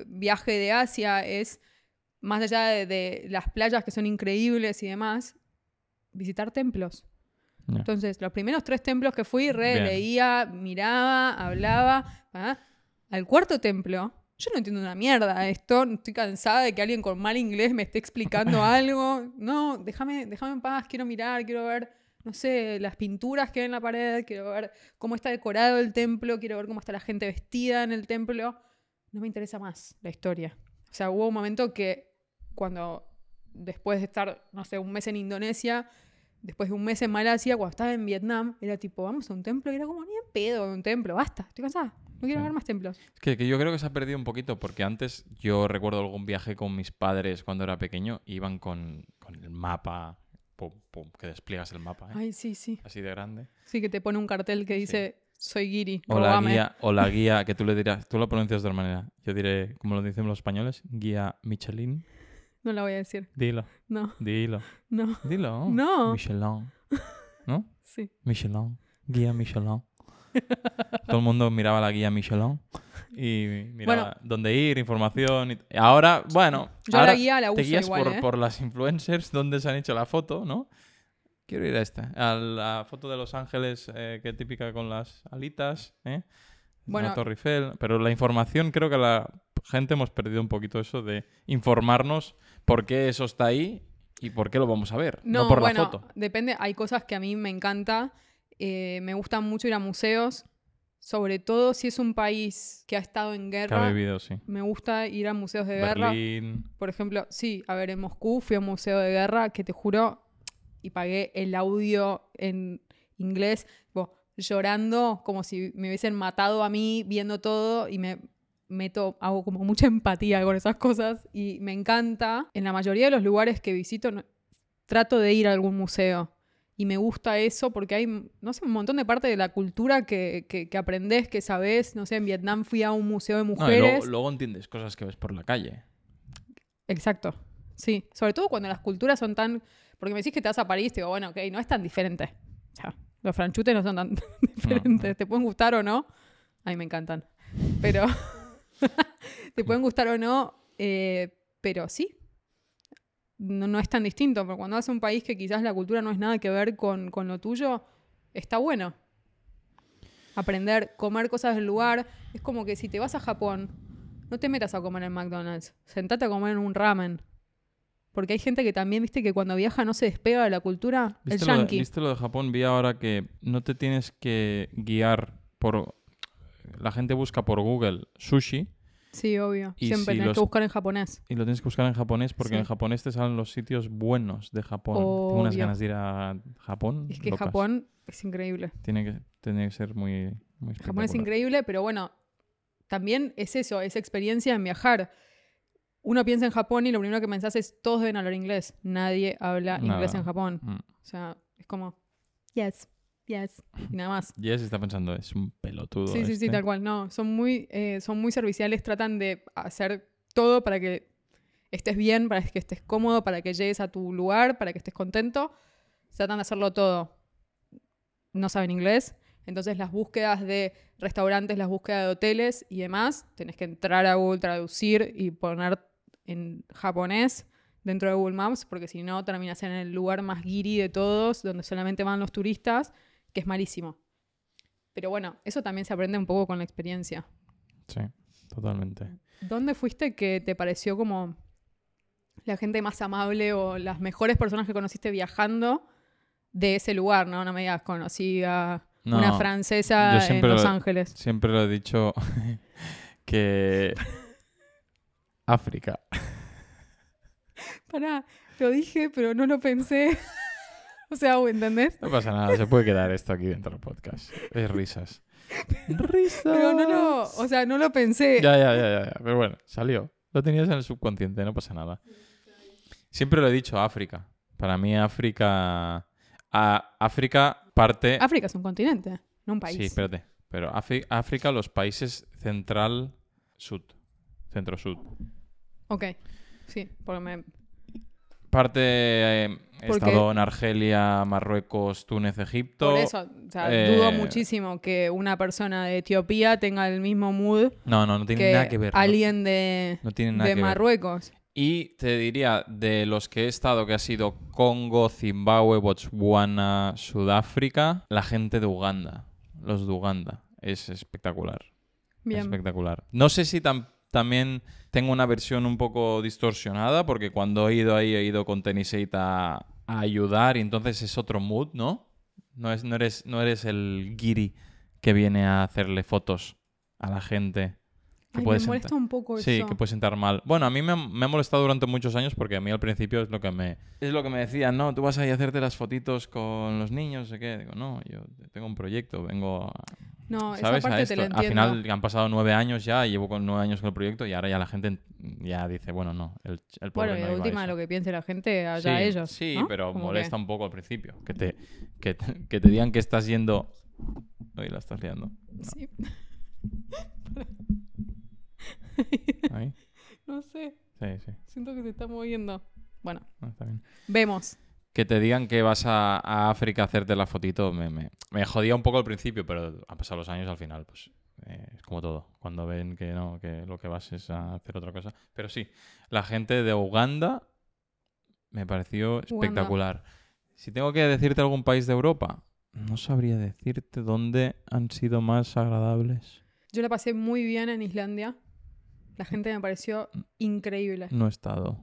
viaje de Asia es más allá de, de las playas que son increíbles y demás, visitar templos. Entonces, los primeros tres templos que fui, re, leía, miraba, hablaba. ¿ah? Al cuarto templo, yo no entiendo una mierda esto. Estoy cansada de que alguien con mal inglés me esté explicando algo. No, déjame, déjame en paz, quiero mirar, quiero ver, no sé, las pinturas que hay en la pared, quiero ver cómo está decorado el templo, quiero ver cómo está la gente vestida en el templo. No me interesa más la historia. O sea, hubo un momento que cuando, después de estar, no sé, un mes en Indonesia, después de un mes en Malasia, cuando estaba en Vietnam, era tipo, vamos a un templo, y era como, ni en pedo, un templo, basta, estoy cansada, no quiero Sí. ver más templos. Es que, que yo creo que se ha perdido un poquito porque antes yo recuerdo algún viaje con mis padres cuando era pequeño, iban con, con el mapa, pum, pum, que despliegas el mapa, ¿eh? Ay, sí, sí. así de grande. Sí, que te pone un cartel que dice, soy Giri, O la, róbame". guía, o la guía, que tú le dirás, tú lo pronuncias de otra manera. Yo diré, como lo dicen los españoles, guía Michelin. No la voy a decir. Dilo, No, dilo, no, dilo. No. Michelin. ¿No? sí. Michelin. Guía Michelin. Todo el mundo miraba la guía Michelin y miraba Bueno. dónde ir, información. Y... Ahora, bueno, Yo ahora la guía la te uso guías igual, por, ¿eh? por las influencers donde se han hecho la foto, ¿no? Quiero ir a esta, a la foto de Los Ángeles, eh, que es típica con las alitas, ¿eh? Bueno. la Torre Eiffel. Pero la información, creo que la gente hemos perdido un poquito eso de informarnos por qué eso está ahí y por qué lo vamos a ver, no, No, por bueno, la foto. depende. Hay cosas que a mí me encanta. eh, me gusta mucho ir a museos, sobre todo si es un país que ha estado en Que ha guerra. vivido, sí. Me gusta ir a museos de guerra. Por ejemplo, sí, a ver, en Moscú fui a un museo de guerra que te juro, y pagué el audio en inglés, llorando como si me hubiesen matado a mí viendo todo y me meto, hago como mucha empatía con esas cosas y me encanta. En la mayoría de los lugares que visito no- trato de ir a algún museo y me gusta eso porque hay, no sé, un montón de parte de la cultura que, que, que aprendés, que sabés. No sé, en Vietnam fui a un museo de No, mujeres. luego, luego entiendes cosas que ves por la calle. Exacto. Sí, sobre todo cuando las culturas son tan... Porque me decís que te vas a París, digo, bueno, ok, no es tan diferente. O sea, los franchutes no son tan diferentes. Te pueden gustar o no. A mí me encantan. Pero... te pueden gustar o no, eh, pero sí. No, no es tan distinto. Pero cuando vas a un país que quizás la cultura no es nada que ver con, con lo tuyo, está bueno. Aprender, comer cosas del lugar. Es como que si te vas a Japón, no te metas a comer en McDonald's. Sentate a comer en un ramen. Porque hay gente que también, viste, que cuando viaja no se despega de la cultura. El ¿Viste lo, de, viste lo de Japón? Vi ahora que no te tienes que guiar por... La gente busca por Google sushi Sí, obvio. Y Siempre si tenés los- que buscar en japonés. y lo tienes que buscar en japonés porque Sí. en japonés te salen los sitios buenos de Japón. Tengo unas Obvio. ganas de ir a Japón. Es que locas. Japón es increíble. Tiene que, tiene que ser muy, muy Japón es increíble, pero bueno, también es eso, es experiencia en viajar. Uno piensa en Japón y lo primero que pensás es todos deben hablar inglés. Nadie habla Nada. inglés en Japón. Mm. O sea, es como, yes, yes, y nada más. Jess está pensando, es un pelotudo. Sí, sí, sí, este. tal cual. No, son muy, eh, son muy serviciales, tratan de hacer todo para que estés bien, para que estés cómodo, para que llegues a tu lugar, para que estés contento. Tratan de hacerlo todo. No saben inglés. Entonces las búsquedas de restaurantes, las búsquedas de hoteles y demás, tenés que entrar a Google Traducir y poner en japonés dentro de Google Maps, porque si no terminas en el lugar más guiri de todos, donde solamente van los turistas, que es malísimo. Pero bueno, eso también se aprende un poco con la experiencia. Sí, totalmente. ¿Dónde fuiste que te pareció como la gente más amable o las mejores personas que conociste viajando de ese lugar? No, no me digas, conocí a No, una francesa en Los lo- Ángeles. Siempre lo he dicho que África. Pará, lo dije, pero no lo pensé. o sea, ¿entendés? No pasa nada, se puede quedar esto aquí dentro del podcast. Es risas. risas. Pero no lo, o sea, no lo pensé. Ya, ya, ya, ya, ya. Pero bueno, salió. Lo tenías en el subconsciente, no pasa nada. Siempre lo he dicho, África. Para mí África... a- África parte... África es un continente, no un país. Sí, espérate. Pero Áfri- África, los países central, sud. Centro-sud. Ok, sí, porque me... Parte... eh, he Porque- estado en Argelia, Marruecos, Túnez, Egipto. Por eso, o sea, eh, dudo muchísimo que una persona de Etiopía tenga el mismo mood No, no, no tiene que, nada que ver. no- alguien de, No, tiene nada de que ver. Marruecos. Y te diría, de los que he estado, que ha sido Congo, Zimbabue, Botswana, Sudáfrica, la gente de Uganda, los de Uganda, es espectacular. Bien. Espectacular. No sé si tam- también tengo una versión un poco distorsionada, porque cuando he ido ahí he ido con Tenisate a, ayudar y entonces es otro mood, ¿no? No, es, no, eres, no eres el guiri que viene a hacerle fotos a la gente. Que Ay, puede me sentar- molesta un poco Sí, eso. que puede sentar mal. Bueno, a mí me, ha- me ha molestado durante muchos años porque a mí al principio es lo que me es lo que me decían, no, tú vas ahí a hacerte las fotitos con los niños, no sé qué. Digo, no, yo tengo un proyecto, vengo a, No, esa ¿sabes? a parte te esto. la Al entiendo. final han pasado nueve años ya, llevo con nueve años con el proyecto y ahora ya la gente ya dice, bueno, no, el, el pobre Bueno, y no de iba a última eso". lo que piense la gente, allá sí, ellos. Sí, ¿no? pero que- molesta un poco al principio. Que te, que, te- que te digan que estás yendo... Uy, la estás liando. Sí. Ahí. no sé, Sí, sí. siento que se está moviendo. Bueno, está bien. vemos. Que te digan que vas a, a África a hacerte la fotito me, me, me jodía un poco al principio, pero han pasado los años al final, pues eh, es como todo. Cuando ven que no, que lo que vas es a hacer otra cosa. Pero sí, la gente de Uganda me pareció espectacular. Si tengo que decirte algún país de Europa, no sabría decirte dónde han sido más agradables. Yo la pasé muy bien en Islandia. La gente me pareció increíble, No he estado.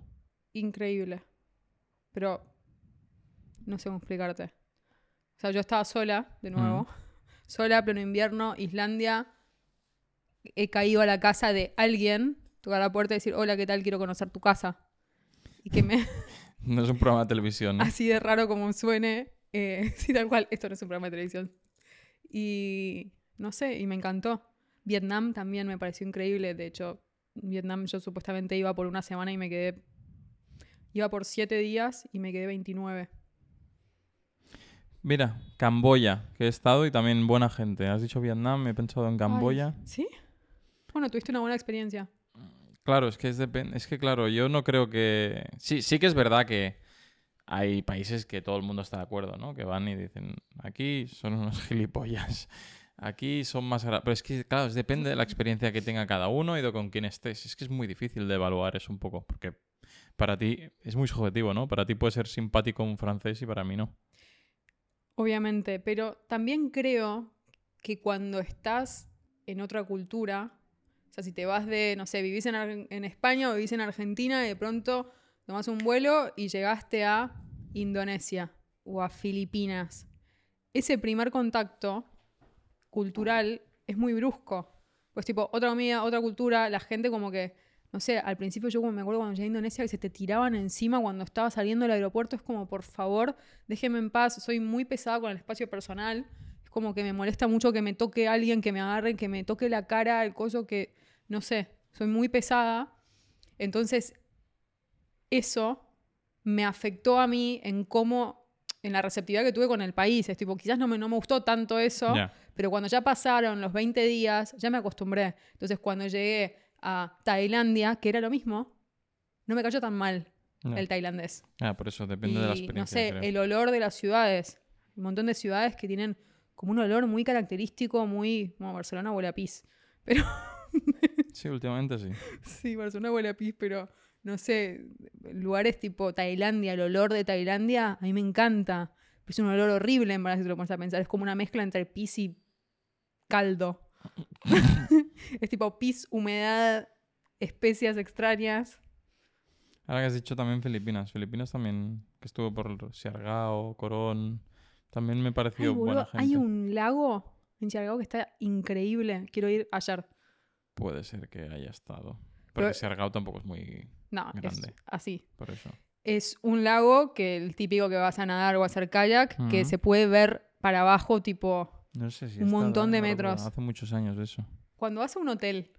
increíble. Pero no sé cómo explicarte. O sea, yo estaba sola, de nuevo. Sola, pleno invierno, Islandia. He caído a la casa de alguien, tocar la puerta y decir, hola, ¿qué tal? Quiero conocer tu casa. Y que me, No es un programa de televisión. ¿no? así de raro como suene, eh, sí, tal cual, esto no es un programa de televisión. Y no sé, y me encantó. Vietnam también me pareció increíble. De hecho, Vietnam yo supuestamente iba por una semana y me quedé. Iba por siete días y me quedé 29. Mira, Camboya, que he estado y también buena gente. Has dicho Vietnam, he pensado en Camboya. Ay, ¿Sí? Bueno, tuviste una buena experiencia. Claro, es que es, es que claro, yo no creo que... Sí, sí que es verdad que hay países que todo el mundo está de acuerdo, ¿no? Que van y dicen, aquí son unos gilipollas, aquí son más... agra-". Pero es que, claro, depende de la experiencia que tenga cada uno y de con quién estés. Es que es muy difícil de evaluar eso un poco, porque para ti es muy subjetivo, ¿no? Para ti puede ser simpático un francés y para mí no. Obviamente, pero también creo que cuando estás en otra cultura, o sea, si te vas de, no sé, vivís en España o vivís en Argentina y de pronto tomás un vuelo y llegaste a Indonesia o a Filipinas, ese primer contacto cultural es muy brusco. Pues tipo, otra comida, otra cultura, la gente como que, no sé, al principio yo me acuerdo cuando llegué a Indonesia que se te tiraban encima cuando estaba saliendo del aeropuerto, es como, por favor, déjeme en paz, soy muy pesada con el espacio personal, es como que me molesta mucho que me toque alguien, que me agarre, que me toque la cara, el coso que, no sé, soy muy pesada. Entonces, eso me afectó a mí en cómo, en la receptividad que tuve con el país. Es tipo, quizás no me, no me gustó tanto eso, Ya. pero cuando ya pasaron los 20 días, ya me acostumbré. Entonces, cuando llegué a Tailandia, que era lo mismo, no me cayó tan mal el tailandés. Ah, por eso depende de la Y, experiencia. no sé, creo. el olor de las ciudades. Un montón de ciudades que tienen como un olor muy característico, muy... Bueno, Barcelona huele a pis. Pero Sí, últimamente sí. sí, Barcelona huele a pis, pero no sé, lugares tipo Tailandia, el olor de Tailandia, a mí me encanta. Es un olor horrible, en verdad, si te lo pones a pensar. Es como una mezcla entre pis y caldo. es tipo pis, humedad, especias extrañas. Ahora que has dicho también Filipinas. Filipinas también, que estuvo por Siargao, Corón. También me Ay, pareció buena gente. hay un lago en Siargao que está increíble. Quiero ir ayer. Puede ser que haya estado. Pero- Porque Siargao tampoco es muy... No, es Grande. así. Por eso. Es un lago que el típico que vas a nadar o a hacer kayak, que Ujú. se puede ver para abajo, tipo, No sé si Un montón de metros. Hace muchos años de eso. cuando vas a un hotel.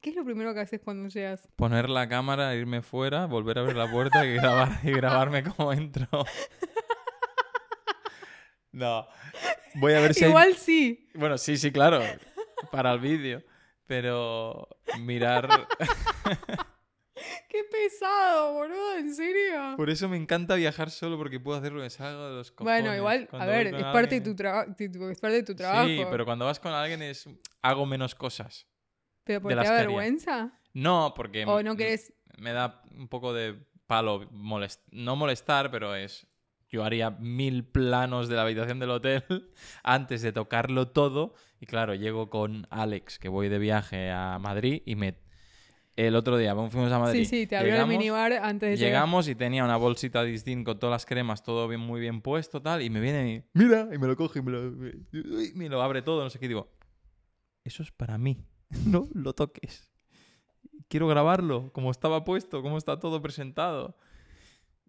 ¿Qué es lo primero que haces cuando llegas? Poner la cámara, irme fuera, volver a abrir la puerta y, grabar, y grabarme cómo entro. no. Voy a ver si hay- Igual sí. Bueno, sí, sí, claro. Para el vídeo. Pero mirar... Qué pesado, boludo, ¿en serio? Por eso me encanta viajar solo porque puedo hacer lo que salga de los cojones. Bueno, igual, a Cuando ver, es parte, de alguien- tu traba- tu- es parte de tu trabajo. Sí, pero cuando vas con alguien es hago menos cosas. ¿Pero de que haría. vergüenza? No, porque ¿O no querés me da un poco de palo molest- no molestar, pero es yo haría mil planos de la habitación del hotel antes de tocarlo todo y claro, llego con Alex que voy de viaje a Madrid y me el otro día fuimos a Madrid. Sí, sí, te abrió el llegamos- minibar antes de llegar. Llegamos y tenía una bolsita distinta con todas las cremas, todo bien, muy bien puesto, tal, y me viene y mira, y me lo coge y me lo, y me lo abre todo, no sé qué, y digo, eso es para mí, no lo toques. Quiero grabarlo, como estaba puesto, como está todo presentado.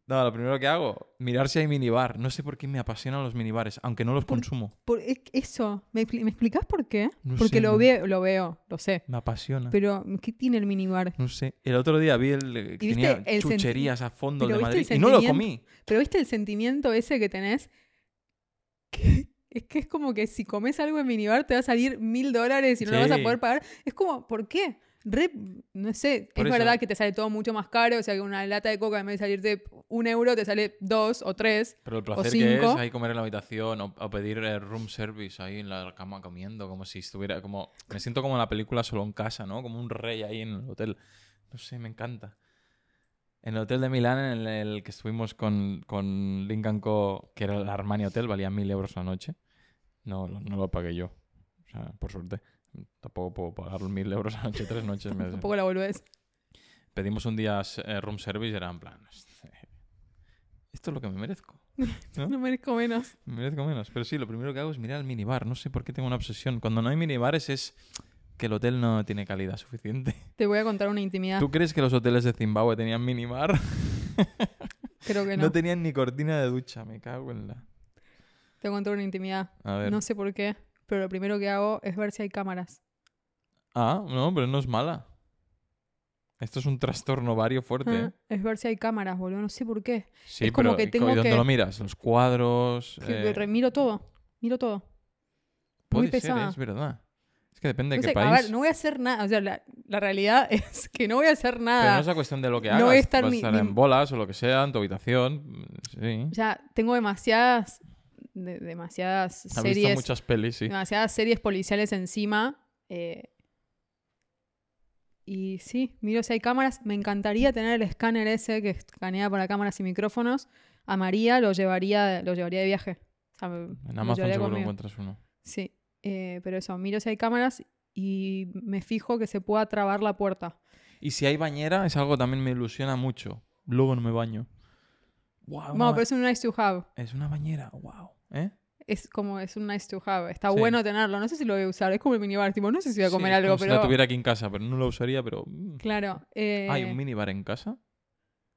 No, lo primero que hago, mirar si hay minibar. No sé por qué me apasionan los minibares, aunque no los Por- consumo. Por- es- eso, ¿me, ¿me explicás por qué? No Porque sé, lo, no. veo, lo veo, lo sé. Me apasiona. Pero, ¿qué tiene el minibar? No sé. El otro día vi el que ¿Y viste tenía el chucherías a fondo de Madrid y no lo comí. Pero ¿viste el sentimiento ese que tenés? Que es que es como que si comes algo en minibar te va a salir mil dólares y no lo vas a Sí. poder pagar. Es como, ¿por qué? Re- no sé, Por es eso. verdad que te sale todo mucho más caro, o sea que una lata de coca en vez de salirte un euro te sale dos o tres. Pero el placer que es cinco. ahí comer en la habitación o, o pedir eh, room service ahí en la cama comiendo, como si estuviera como... Me siento como en la película solo en casa, ¿no? Como un rey ahí en el hotel. No sé, me encanta. En el hotel de Milán, en el, que estuvimos con, con Lincoln Co., que era el Armani Hotel, valía mil euros la noche. No, no lo pagué yo. O sea, por suerte. Tampoco puedo pagar mil euros a la noche, tres noches. me- Tampoco la volvés. Pedimos un día eh, room service y era en plan... Esto es lo que me merezco. ¿no? No merezco menos. Me merezco menos. Pero sí, lo primero que hago es mirar el minibar. No sé por qué tengo una obsesión. Cuando no hay minibares es que el hotel no tiene calidad suficiente. Te voy a contar una intimidad. ¿Tú crees que los hoteles de Zimbabue tenían minibar? Creo que no. no. tenían ni cortina de ducha. Me cago en la... Te voy a contar una intimidad. A ver. No sé por qué, pero lo primero que hago es ver si hay cámaras. Ah, no, pero no es mala. Esto es un trastorno vario fuerte. Ah, ¿eh? es ver si hay cámaras, boludo. No sé por qué. Sí, es como pero que ¿y tengo dónde que- lo miras? Los cuadros. Que- eh, Miro todo. Miro todo. puede muy ser, pesada. es verdad. Es que depende de No qué país. A ver, no voy a hacer nada. O sea, la, la realidad es que no voy a hacer Pero nada. no es a cuestión de lo que No hagas. voy a estar Vas ni- estar ni- en bolas o lo que sea, en tu habitación. Sí. O sea, tengo demasiadas. De- demasiadas visto series. muchas pelis, sí. Demasiadas series policiales encima. eh, y sí, miro si hay cámaras. Me encantaría tener el escáner ese que escanea para cámaras y micrófonos. A María lo llevaría, lo llevaría de viaje. O sea, En Amazon seguro encuentras uno. Sí, eh, pero eso, miro si hay cámaras y me fijo que se pueda trabar la puerta. Y si hay bañera, es algo que también me ilusiona mucho. Luego no me baño. Wow, No, pero es un nice to have. es una bañera, wow. ¿Eh? Es como, es un nice to have. Está Sí. bueno tenerlo. No sé si lo voy a usar. Es como el minibar. Tipo, no sé si voy a Sí, comer es algo, como Si pero. la tuviera aquí en casa, pero no la usaría, pero. mm. Claro. eh, ¿Hay un minibar en casa?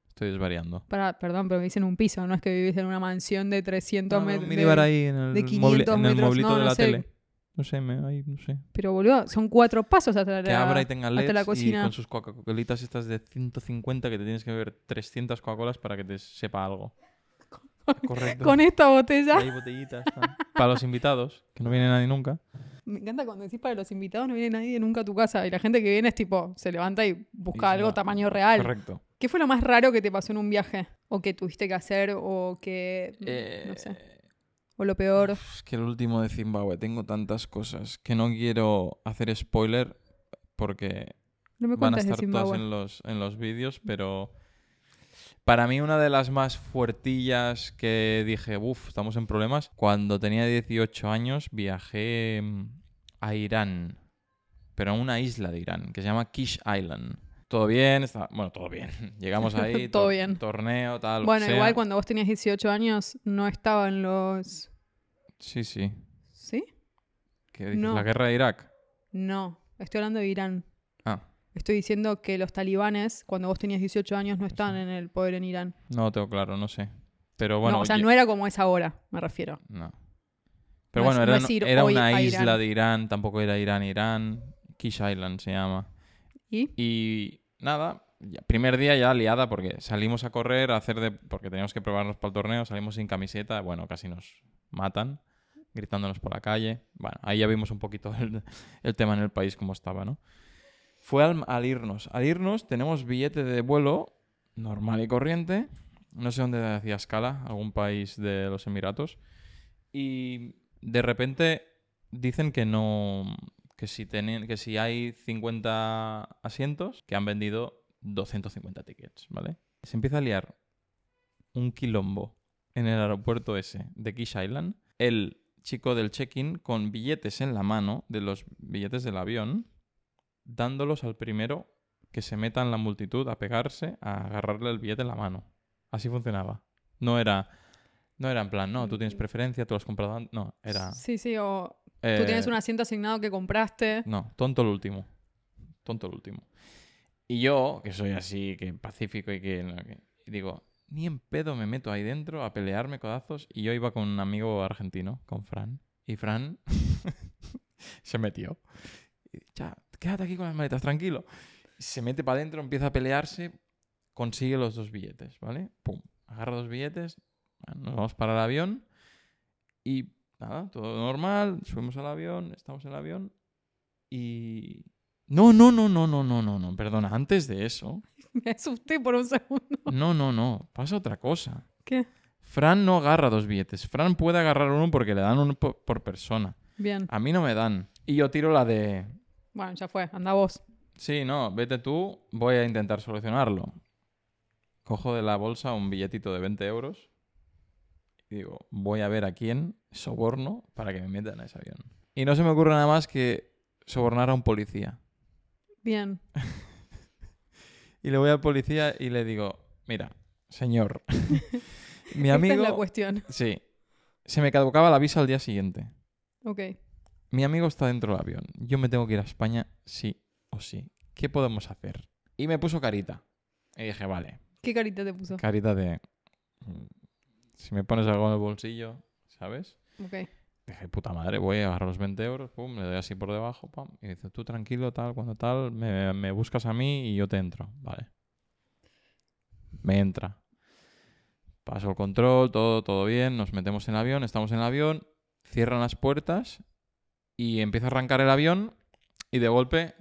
Estoy desvariando. para- perdón, pero me dicen un piso. No es que vivís en una mansión de 300 No, metros. un minibar ahí en el, de mobli- 500 en el metros, moblito no, de no la sé. tele. No sé, me, ahí, no sé. Pero boludo, son cuatro pasos hasta Que la, abra y tenga hasta LEDs la y cocina. con sus Coca-Colitas estas de 150 que te tienes que beber 300 Coca-Colas para que te sepa algo. Correcto. Con esta botella. Hay botellitas. Para los invitados, que no viene nadie nunca. Me encanta cuando decís para los invitados no viene nadie nunca a tu casa y la gente que viene es tipo, se levanta y busca Y algo no, tamaño real. Correcto. ¿Qué fue lo más raro que te pasó en un viaje? ¿O que tuviste que hacer? ¿O que... Eh, no sé. ¿O lo peor? Es que el último de Zimbabue, tengo tantas cosas que no quiero hacer spoiler porque No me van a estar todas en los, en los vídeos, pero para mí una de las más fuertillas que dije, uff, estamos en problemas, cuando tenía 18 años viajé mm, a Irán, pero a una isla de Irán que se llama Kish Island. Todo bien, está... bueno, todo bien. Llegamos ahí, Todo bien. torneo, tal. Bueno, sea. igual cuando vos tenías 18 años no estaban los... Sí, sí. ¿Sí? ¿Qué? No. ¿La guerra de Irak? No, estoy hablando de Irán. Estoy diciendo que los talibanes, cuando vos tenías 18 años, no estaban en el poder en Irán. no tengo claro, no sé. Pero bueno, no, o sea, no era como es ahora, me refiero. No. Pero No bueno, no era, era una isla Irán. de Irán, tampoco era Irán, Irán. Kish Island se llama. ¿Y? Y nada, primer día ya liada porque salimos a correr, a hacer de, porque teníamos que probarnos para el torneo, salimos sin camiseta, bueno, casi nos matan, gritándonos por la calle. Bueno, ahí ya vimos un poquito el, el tema en el país como estaba, ¿no? Fue al, irnos. Al irnos tenemos billete de vuelo normal y corriente. No sé dónde hacía escala, algún país de los Emiratos. Y de repente dicen que no. Que si, teni- que si hay 50 asientos, que han vendido 250 tickets, ¿vale? Se empieza a liar un quilombo en el aeropuerto ese de Kish Island. El chico del check-in con billetes en la mano, de los billetes del avión, dándolos al primero que se meta en la multitud a pegarse, a agarrarle el billete en la mano. Así funcionaba. No era, no era en plan, no, tú tienes preferencia, tú lo has comprado antes. No, era. Sí, sí, o tú eh, tienes un asiento asignado que compraste. No, tonto el último. Tonto el último. Y yo, que soy así, que pacífico y que, que- digo, ni en pedo me meto ahí dentro a pelearme codazos. Y yo iba con un amigo argentino, con Fran. Y Fran se metió. Y, ya, quédate aquí con las maletas, tranquilo. Se mete para adentro, empieza a pelearse, consigue los dos billetes, ¿vale? Pum, agarra dos billetes, nos vamos para el avión y nada, todo normal, subimos al avión, estamos en el avión y... No, no, no, no, no, no, no, no, perdona, antes de eso, Me asusté por un segundo. no, no, no, pasa otra cosa. ¿Qué? Fran no agarra dos billetes, Fran puede agarrar uno porque le dan uno po- por persona. Bien. A mí no me dan. Y yo tiro la de... Bueno, ya fue. Anda vos. Sí, no, vete tú, voy a intentar solucionarlo. Cojo de la bolsa un billetito de 20 euros y digo, voy a ver a quién soborno para que me metan a ese avión. Y no se me ocurre nada más que sobornar a un policía. Bien. Y le voy al policía y le digo, mira, señor, mi Esta amigo... es la cuestión. Sí, se me caducaba la visa al día siguiente. Ok. Mi amigo está dentro del avión. Yo me tengo que ir a España, sí o sí. ¿Qué podemos hacer? Y me puso carita. Y dije, vale, ¿Qué carita te puso? carita de... mm, Si me pones algo en el bolsillo, ¿sabes? Ok. Dije, puta madre, voy a agarrar los 20 euros, pum, le doy así por debajo, pam. Y dice, tú tranquilo, tal, cuando tal, me, me buscas a mí y yo te entro. Vale. Me entra. Paso el control, todo, todo bien, nos metemos en el avión, estamos en el avión, cierran las puertas y empieza a arrancar el avión y de golpe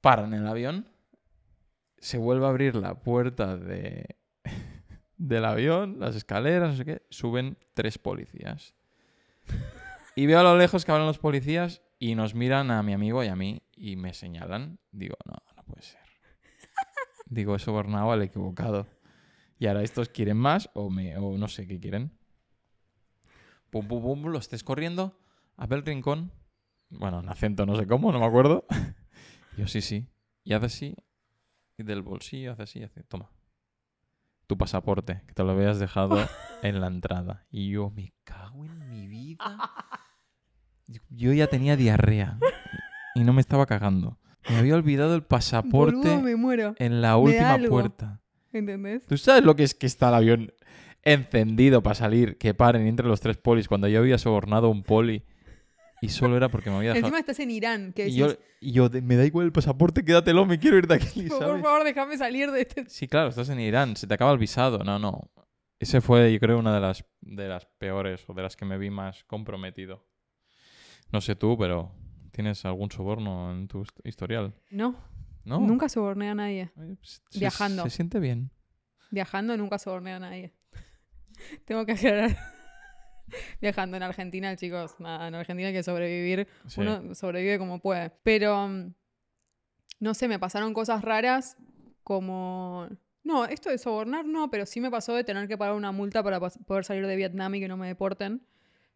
paran el avión, se vuelve a abrir la puerta de, del avión, las escaleras, no sé qué, suben tres policías. Y veo a lo lejos que hablan los policías y nos miran a mi amigo y a mí y me señalan. Digo, no, no puede ser. Digo, he sobornado al equivocado. Y ahora estos quieren más o, me, o no sé qué quieren. Pum, pum, pum, lo estés corriendo. A ver el rincón. Bueno, en acento no sé cómo, no me acuerdo. Yo sí, sí. Y hace así. Y del bolsillo hace así, hace, toma. Tu pasaporte, que te lo habías dejado en la entrada. Y yo me cago en mi vida. Yo ya tenía diarrea y no me estaba cagando. Me había olvidado el pasaporte Boludo, me muero. en la última puerta. ¿Entendés? ¿Tú sabes lo que es que está el avión encendido para salir, que paren entre los tres polis cuando yo había sobornado a un poli y solo era porque me había dejado... Encima estás en Irán, que Y decís, yo, y yo, de- me da igual el pasaporte, quédatelo, me quiero ir de aquí, por ¿sabes? favor, déjame salir de este... Sí, claro, estás en Irán, se te acaba el visado. No, no. Ese fue, yo creo, una de las, de las peores o de las que me vi más comprometido. No sé tú, pero ¿tienes algún soborno en tu hist- historial? No, ¿No? nunca soborné a nadie. Se- Viajando. Se, siente bien. Viajando nunca soborné a nadie. Tengo que aclarar. Viajando en Argentina, chicos, nada, en Argentina hay que sobrevivir. Sí. Uno sobrevive como puede. Pero, mm, no sé, me pasaron cosas raras como... No, esto de sobornar no, pero sí me pasó de tener que pagar una multa para poder salir de Vietnam y que no me deporten.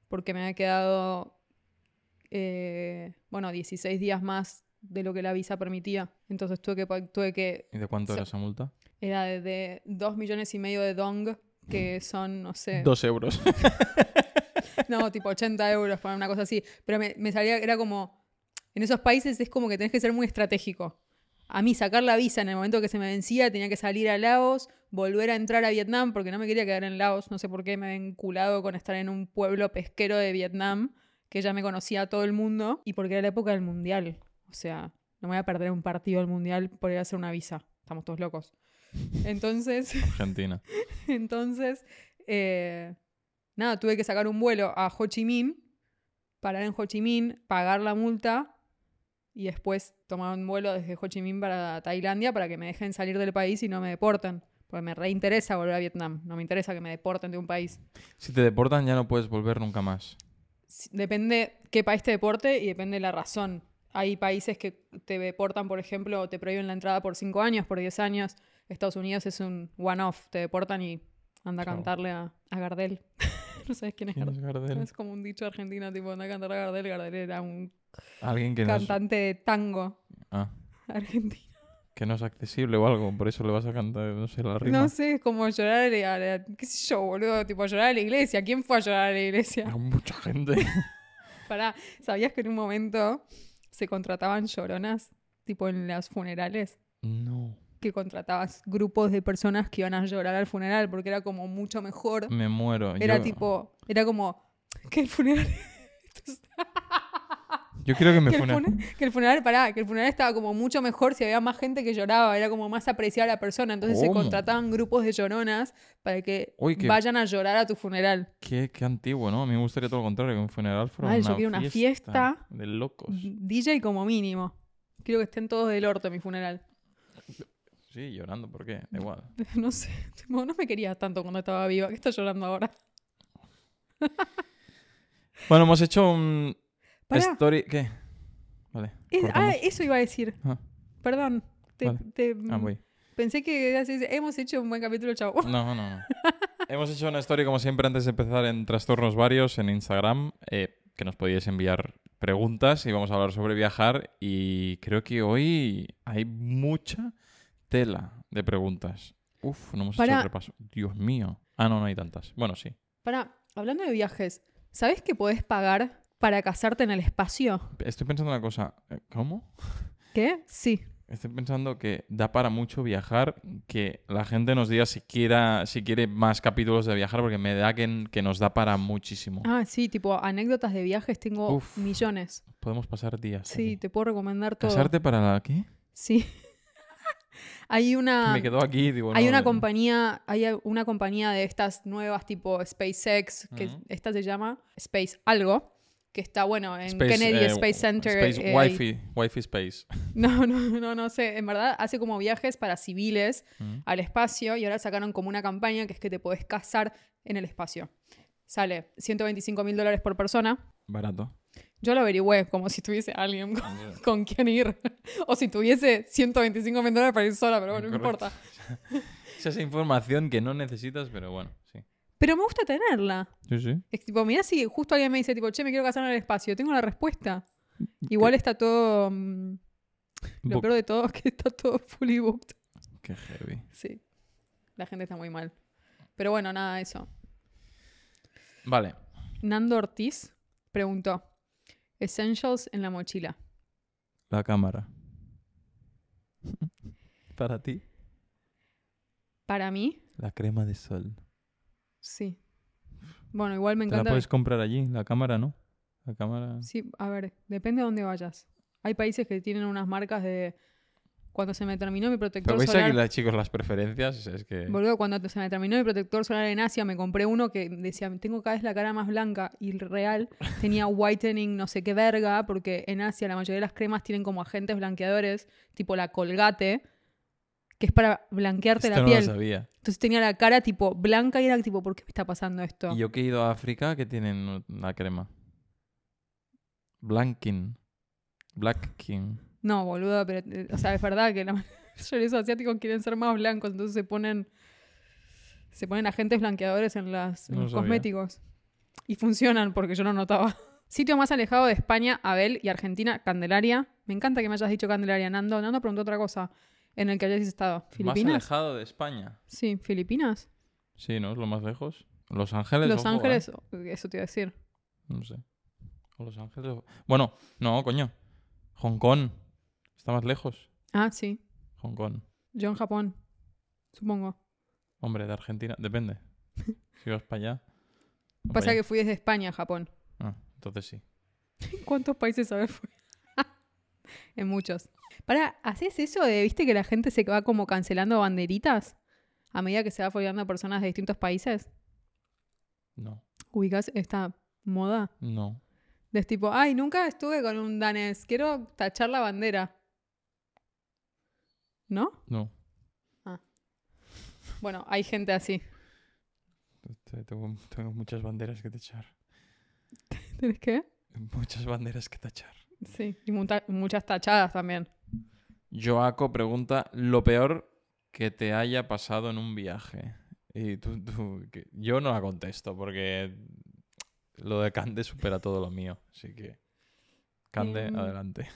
Porque me había quedado, eh, bueno, 16 días más de lo que la visa permitía. Entonces tuve que, tuve que ¿Y de cuánto era esa multa? era de, de 2 millones y medio de dong, que son, no sé, Dos euros. no, tipo 80 euros para una cosa así. Pero me, me salía, era como, en esos países es como que tenés que ser muy estratégico. A mí sacar la visa en el momento que se me vencía, tenía que salir a Laos, volver a entrar a Vietnam, porque no me quería quedar en Laos, no sé por qué me había vinculado con estar en un pueblo pesquero de Vietnam, que ya me conocía a todo el mundo, y porque era la época del Mundial. O sea, no me voy a perder un partido del Mundial por ir a hacer una visa. Estamos todos locos. Entonces... Argentina. Entonces, eh, nada, tuve que sacar un vuelo a Ho Chi Minh, parar en Ho Chi Minh, pagar la multa y después tomar un vuelo desde Ho Chi Minh para Tailandia para que me dejen salir del país y no me deporten. Porque me reinteresa volver a Vietnam. No me interesa que me deporten de un país. Si te deportan ya no puedes volver nunca más. Depende qué país te deporte y depende la razón. hay países que te deportan, por ejemplo, o te prohíben la entrada por 5 años, por 10 años. Estados Unidos es un one-off, te deportan y anda a Chao. cantarle a, a Gardel. no sabes quién es ¿Quién Gardel. es Gardel? Es como un dicho argentino, tipo, anda a cantar a Gardel. Gardel era un Alguien que no, es, cantante de tango ah, argentino. que no es accesible o algo, por eso le vas a cantar, no sé, la rima. No sé, es como llorar a la, qué sé yo, boludo, tipo llorar a la iglesia. ¿Quién fue a llorar a la iglesia? Hay mucha gente. Pará, ¿sabías que en un momento se contrataban lloronas, tipo en los funerales? no, Que contratabas grupos de personas que iban a llorar al funeral porque era como mucho mejor. me muero. Era yo, tipo, era como que el funeral. Yo quiero que me Que el, funen. fune- que el funeral, pará, que el funeral estaba como mucho mejor si había más gente que lloraba, era como más apreciada la persona. Entonces se contrataban grupos de lloronas para que Uy, qué- vayan a llorar a tu funeral. Qué, qué antiguo, ¿no? A mí me gustaría todo lo contrario, que un funeral fuera yo una, quiero una fiesta fiesta. de locos. DJ como mínimo. Quiero que estén todos del orto en mi funeral. Sí, llorando, ¿por qué? Da igual. No sé, no me querías tanto cuando estaba viva. ¿Qué estás llorando ahora? Bueno, hemos hecho un Pará. story... ¿Qué? Vale. Es- ah, eso iba a decir. Ah, Perdón. Te- Vale. te- ah, voy. pensé que hemos hecho un buen capítulo, chavo. No, no, no. Hemos hecho una story, como siempre, antes de empezar en Trastornos Varios en Instagram, eh, que nos podíais enviar preguntas y vamos a hablar sobre viajar. Y creo que hoy hay mucha tela de preguntas. Uf, no hemos hecho el repaso. Dios mío. Ah, no, no hay tantas. Bueno, sí. Para, hablando de viajes, ¿sabes que podés pagar para casarte en el espacio? Estoy pensando una cosa. eh, ¿Cómo? ¿Qué? Sí. Estoy pensando que da para mucho viajar, que la gente nos diga si, quiera, si quiere más capítulos de viajar, porque me da que, que nos da para muchísimo. Ah, sí, tipo anécdotas de viajes tengo Uf. millones. Podemos pasar días. Sí, aquí. te puedo recomendar todo. ¿Casarte para la qué? Sí. Hay una Me quedo aquí, digo, hay no, una compañía, hay una compañía de estas nuevas tipo SpaceX, que esta se llama Space algo, que está bueno en Space, Kennedy eh, Space Center. Space eh. Wi-Fi, Wi-Fi Space. No, no, no, no sé. En verdad hace como viajes para civiles al espacio y ahora sacaron como una campaña que es que te podés casar en el espacio. Sale 125 mil dólares por persona. Barato. Yo lo averigüé como si tuviese alguien con, con quien ir. o si tuviese 125 mil dólares para ir sola, pero bueno, no importa. Es esa información que no necesitas, pero bueno, sí. Pero me gusta tenerla. Sí, sí. Es tipo, mira si justo alguien me dice, tipo, che, me quiero casar en el espacio. Tengo la respuesta. Igual está todo... mm, lo Book. peor de todo es que está todo fully booked. Qué heavy. Sí. La gente está muy mal. Pero bueno, nada, eso. Vale. Nando Ortiz preguntó, Essentials en la mochila. La cámara. Para ti. Para mí, La crema de sol. sí. Bueno, igual me Te la encanta... puedes comprar allí, la cámara, ¿no? La cámara. Sí, a ver, depende de dónde vayas. Hay países que tienen unas marcas de... Cuando se me terminó mi protector Pero veis solar... aquí, la- chicos, las preferencias. Es que. Boludo, cuando se me terminó mi protector solar en Asia, me compré uno que decía, tengo cada vez la cara más blanca y real tenía whitening no sé qué verga, porque en Asia la mayoría de las cremas tienen como agentes blanqueadores, tipo la colgate, que es para blanquearte Esto la no piel. lo sabía. Entonces tenía la cara tipo blanca y era tipo, ¿por qué me está pasando esto? Y yo que he ido a África, que tienen la crema. Blanking. Black King. No, boludo, pero, eh, o sea, es verdad que la mayoría de los asiáticos quieren ser más blancos, entonces se ponen, se ponen agentes blanqueadores en, las, en No los sabía. cosméticos. Y funcionan, porque yo no notaba. Sitio más alejado de España, Abel, y Argentina, Candelaria. Me encanta que me hayas dicho Candelaria, Nando. Nando preguntó otra cosa en el que hayas estado. Más ¿Filipinas? alejado de España. Sí, ¿Filipinas? Sí, ¿no? Es lo más lejos. Los Ángeles. Los ojo, ¿eh? Ángeles, eso te iba a decir. No sé. O Los Ángeles. Bueno, no, coño. Hong Kong. Está más lejos. Ah, sí. Hong Kong. Yo en Japón, supongo. Hombre, de Argentina. Depende. Si vas para allá. Pasa pa' que fui desde España a Japón. Ah, entonces sí. ¿Cuántos países a ver fui? en muchos. Para, ¿haces eso de, viste, que la gente se va como cancelando banderitas a medida que se va follando a personas de distintos países? No. ¿Ubicas esta moda? No. De tipo, ay, nunca estuve con un danés, quiero tachar la bandera. ¿No? No. Bueno, hay gente así. Te- Tengo, tengo muchas banderas que tachar. ¿Tienes qué? Muchas banderas que tachar. Sí, y muta- muchas tachadas también. Joaco pregunta, lo peor que te haya pasado en un viaje. Y tú, tú- yo no la contesto porque lo de Cande supera todo lo mío. Así que, Cande, Em, adelante.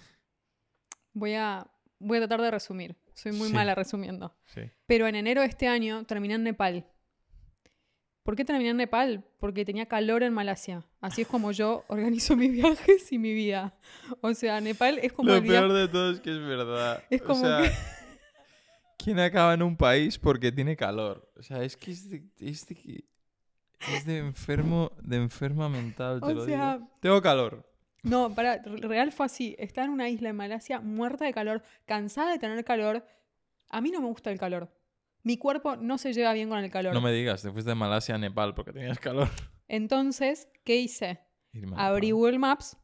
Voy a, voy a tratar de resumir. Soy muy Sí. mala resumiendo. Sí. Pero en enero de este año terminé en Nepal. ¿Por qué terminé en Nepal? Porque tenía calor en Malasia. Así es como yo organizo mis viajes y mi vida. O sea, Nepal es como Lo el día- peor de todo es que es verdad. Es O como sea, que- ¿Quién acaba en un país porque tiene calor? O sea, es que es de, es de, es de enfermo, de enferma mental, te O lo sea, digo. Tengo calor. No, para, real fue así. Estaba en una isla en Malasia muerta de calor, cansada de tener calor. A mí no me gusta el calor. Mi cuerpo no se lleva bien con el calor. No me digas, te fuiste de Malasia a Nepal porque tenías calor. Entonces, ¿qué hice? Irme Abrí. Google Maps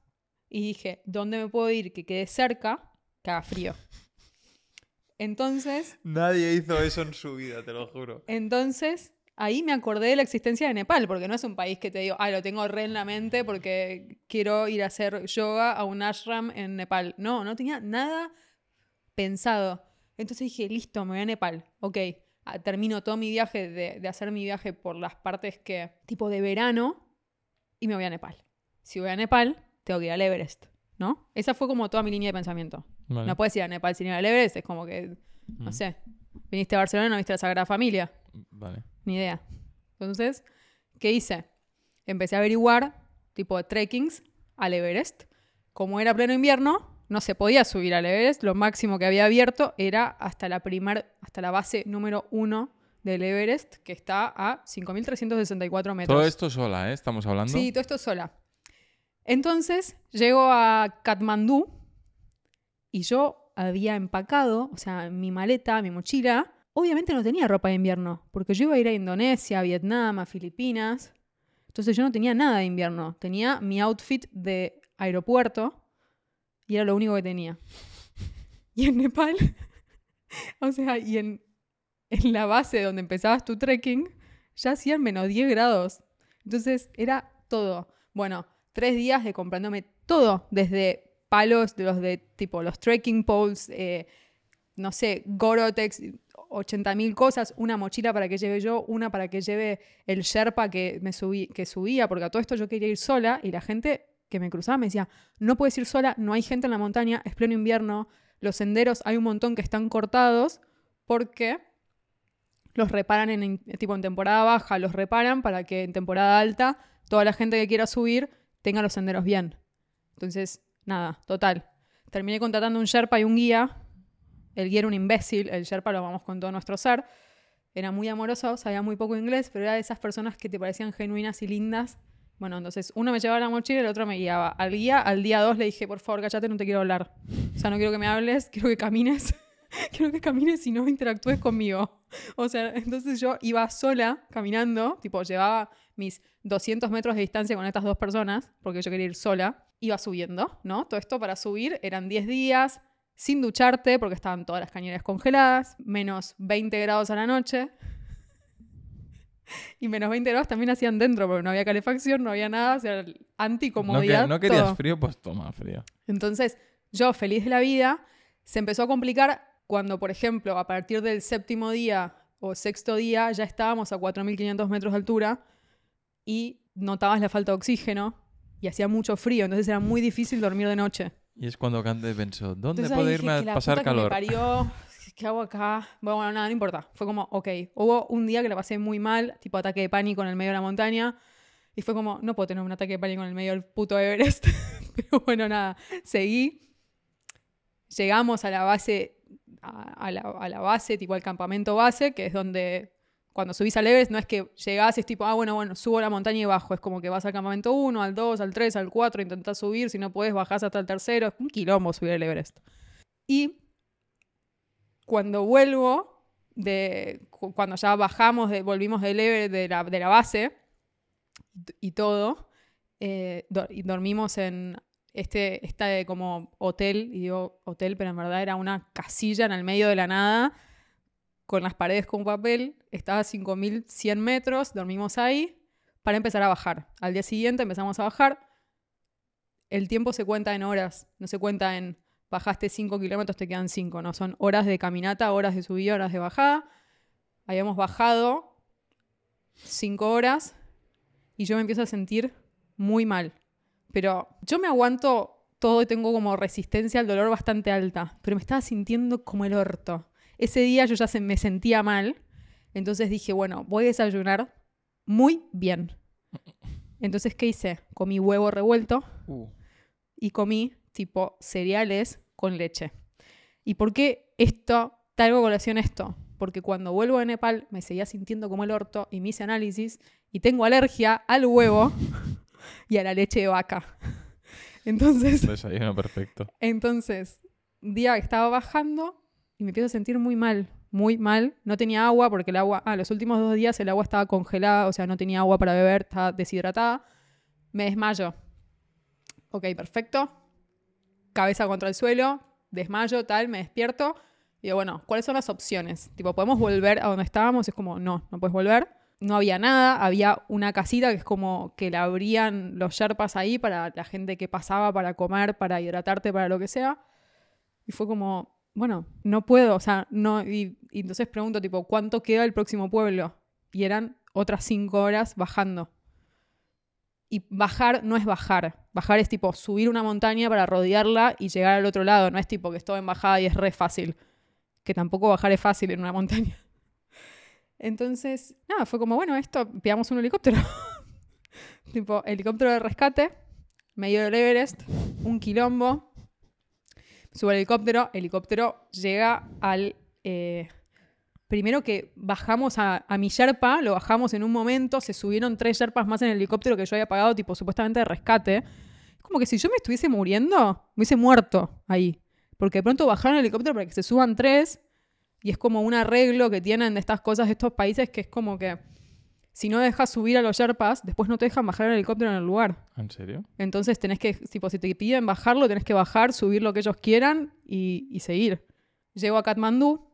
y dije, ¿dónde me puedo ir que quede cerca? Que haga frío. Entonces, Nadie hizo eso en su vida, te lo juro. entonces, ahí me acordé de la existencia de Nepal, porque no es un país que te digo, ah, lo tengo re en la mente porque quiero ir a hacer yoga a un ashram en Nepal. No, no tenía nada pensado. Entonces dije, listo, me voy a Nepal. Ok, ah, termino todo mi viaje de, de hacer mi viaje por las partes que, tipo de verano, y me voy a Nepal. Si voy a Nepal, tengo que ir al Everest, ¿no? Esa fue como toda mi línea de pensamiento. Vale. No puedes ir a Nepal sin ir al Everest, es como que, no Mm, sé, viniste a Barcelona, no viste la Sagrada Familia. Vale. Ni idea. Entonces, ¿qué hice? Empecé a averiguar, tipo de trekkings, al Everest. Como era pleno invierno, no se podía subir al Everest. Lo máximo que había abierto era hasta la, primer, hasta la base número uno del Everest, que está a 5.364 metros. Todo esto sola, ¿eh? Estamos hablando. Sí, todo esto sola. Entonces, llego a Katmandú y yo había empacado, o sea, mi maleta, mi mochila, obviamente no tenía ropa de invierno, porque yo iba a ir a Indonesia, Vietnam, a Filipinas. Entonces yo no tenía nada de invierno, tenía mi outfit de aeropuerto y era lo único que tenía. Y en Nepal, o sea, y en, en la base donde empezabas tu trekking, ya hacían menos 10 grados. Entonces era todo. Bueno, tres días de comprándome todo, desde palos de los de tipo los trekking poles, eh, no sé, Gorotex, 80.000 cosas, una mochila para que lleve yo, una para que lleve el Sherpa que me subí, que subía, porque a todo esto yo quería ir sola y la gente que me cruzaba me decía, no puedes ir sola, no hay gente en la montaña, es pleno invierno, los senderos hay un montón que están cortados porque los reparan en, tipo en temporada baja, los reparan para que en temporada alta toda la gente que quiera subir tenga los senderos bien. Entonces, nada, total. Terminé contratando un Sherpa y un guía. El guía era un imbécil, el Sherpa lo amamos con todo nuestro ser. Era muy amoroso, sabía muy poco inglés, pero era de esas personas que te parecían genuinas y lindas. Bueno, entonces uno me llevaba la mochila y el otro me guiaba. Al guía, al día dos le dije, por favor, cállate, no te quiero hablar. O sea, no quiero que me hables, quiero que camines. quiero que camines y no interactúes conmigo. O sea, entonces yo iba sola caminando, tipo, llevaba mis 200 metros de distancia con estas dos personas, porque yo quería ir sola. Iba subiendo, ¿no? Todo esto para subir eran 10 días, sin ducharte, porque estaban todas las cañeras congeladas, menos 20 grados a la noche. Y menos 20 grados también hacían dentro, porque no había calefacción, no había nada, o sea, No, que- anticomodidad. no querías todo. frío, pues toma frío. Entonces, yo feliz de la vida, se empezó a complicar cuando, por ejemplo, a partir del séptimo día o sexto día ya estábamos a 4.500 metros de altura y notabas la falta de oxígeno y hacía mucho frío, entonces era muy difícil dormir de noche. Y es cuando Cande pensó, ¿dónde Entonces puedo dije, irme "Que la a pasar puta que me calor? parió, ¿Qué hago acá? Bueno, nada, no importa. Fue como, ok. Hubo un día que la pasé muy mal, tipo ataque de pánico en el medio de la montaña. Y fue como, no puedo tener un ataque de pánico en el medio del puto Everest. Pero bueno, nada, seguí. Llegamos a la base, a, a la, a la base, tipo al campamento base, que es donde cuando subís al Everest no es que llegás y es tipo, ah, bueno, bueno, subo la montaña y bajo. Es como que vas al campamento 1, al 2, al 3, al 4, intentás subir. Si no puedes, bajás hasta el tercero. Es un quilombo subir el Everest. Y cuando vuelvo, de, cu- cuando ya bajamos, de, volvimos del Everest, de la, de la base y todo, eh, y dormimos en este, este como hotel, y digo hotel, pero en verdad era una casilla en el medio de la nada, con las paredes con papel, estaba a 5.100 metros, dormimos ahí para empezar a bajar. Al día siguiente empezamos a bajar. el tiempo se cuenta en horas, no se cuenta en bajaste 5 kilómetros, te quedan 5, no, son horas de caminata, horas de subida, horas de bajada. Habíamos bajado 5 horas y yo me empiezo a sentir muy mal. Pero yo me aguanto todo y tengo como resistencia al dolor bastante alta, pero me estaba sintiendo como el orto. Ese día yo ya se, me sentía mal, entonces dije, bueno, voy a desayunar muy bien. Entonces, ¿qué hice? Comí huevo revuelto Uh, y comí tipo cereales con leche. ¿Y por qué esto traigo colación esto? Porque cuando vuelvo de Nepal me seguía sintiendo como el orto y me hice análisis y tengo alergia al huevo y a la leche de vaca. Entonces, desayuno perfecto. entonces, día que estaba bajando y me empiezo a sentir muy mal, muy mal. No tenía agua porque el agua, ah, los últimos dos días el agua estaba congelada, o sea, no tenía agua para beber, estaba deshidratada. Me desmayo. Ok, perfecto. Cabeza contra el suelo, desmayo, tal, me despierto. Y digo, bueno, ¿cuáles son las opciones? Tipo, ¿podemos volver a donde estábamos? Es como, no, no puedes volver. No había nada, había una casita que es como que la abrían los sherpas ahí para la gente que pasaba para comer, para hidratarte, para lo que sea. Y fue como, bueno, no puedo, o sea, no. Y, entonces pregunto, tipo, ¿cuánto queda el próximo pueblo? Y eran otras cinco horas bajando. Y bajar no es bajar. Bajar es tipo subir una montaña para rodearla y llegar al otro lado. No es tipo que estoy en bajada y es re fácil. Que tampoco bajar es fácil en una montaña. Entonces, nada, fue como, bueno, esto, pidamos un helicóptero. tipo, helicóptero de rescate, medio del Everest, un quilombo. Sube el helicóptero, helicóptero llega al... eh, primero que bajamos a, a mi Sherpa, lo bajamos en un momento, se subieron tres Sherpas más en el helicóptero que yo había pagado, tipo, supuestamente de rescate. Es como que si yo me estuviese muriendo, me hubiese muerto ahí. Porque de pronto bajaron el helicóptero para que se suban tres y es como un arreglo que tienen de estas cosas estos países que es como que si no dejas subir a los Sherpas, después no te dejan bajar el helicóptero en el lugar. ¿En serio? Entonces tenés que, tipo, si te piden bajarlo, tenés que bajar, subir lo que ellos quieran y, y seguir. Llego a Katmandú,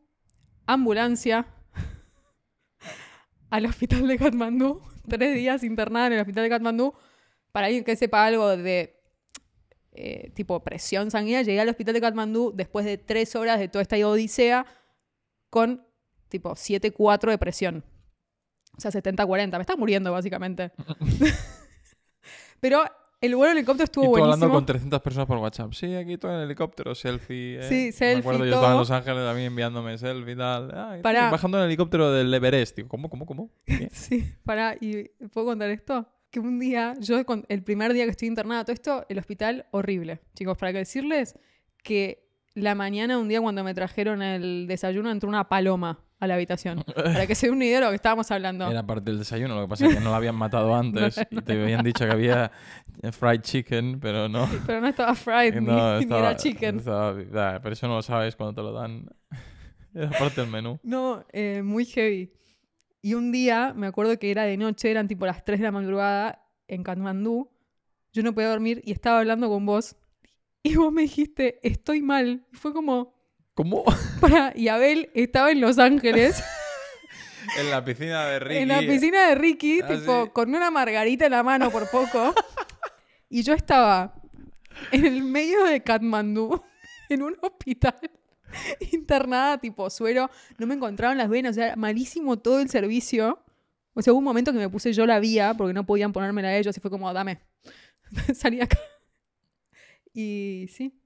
ambulancia, al hospital de Katmandú, tres días internada en el hospital de Katmandú. Para alguien que sepa algo de eh, tipo presión sanguínea, llegué al hospital de Katmandú después de tres horas de toda esta odisea con tipo 7-4 de presión. O sea, 70-40. Me estaba muriendo, básicamente. Pero el vuelo en helicóptero estuvo y tú buenísimo. hablando con 300 personas por WhatsApp. Sí, aquí estoy en el helicóptero, selfie. eh. Sí, selfie, Me acuerdo, yo todo. estaba en Los Ángeles también enviándome selfie y tal. Ah, estoy Pará. bajando en el helicóptero del Everest. Digo, ¿cómo, cómo, cómo? Sí, para, ¿y puedo contar esto? Que un día, yo el primer día que estoy internada, todo esto, el hospital horrible. Chicos, para que decirles que la mañana, un día cuando me trajeron el desayuno, entró una paloma a la habitación. Para que se den una idea de lo que estábamos hablando. Era parte del desayuno, lo que pasa es que no lo habían matado antes y te habían dicho que había fried chicken, pero no. Pero no estaba fried, ni- no ni, estaba- era chicken. estaba- pero eso no lo sabes cuando te lo dan. Era parte del menú. No, eh, muy heavy. Y un día, me acuerdo que era de noche, eran tipo las 3 de la madrugada en Katmandú. Yo no podía dormir y estaba hablando con vos. Y vos me dijiste, estoy mal. Y fue como, ¿Cómo? para. Y Abel estaba en Los Ángeles, en la piscina de Ricky. en la piscina de Ricky, Ah, tipo, sí. con una margarita en la mano por poco. y yo estaba en el medio de Katmandú, en un hospital. internada, tipo suero, no me encontraban las venas, o sea, malísimo todo el servicio. O sea, hubo un momento que me puse yo la vía porque no podían ponérmela a ellos y fue como, dame, salí acá. Y sí,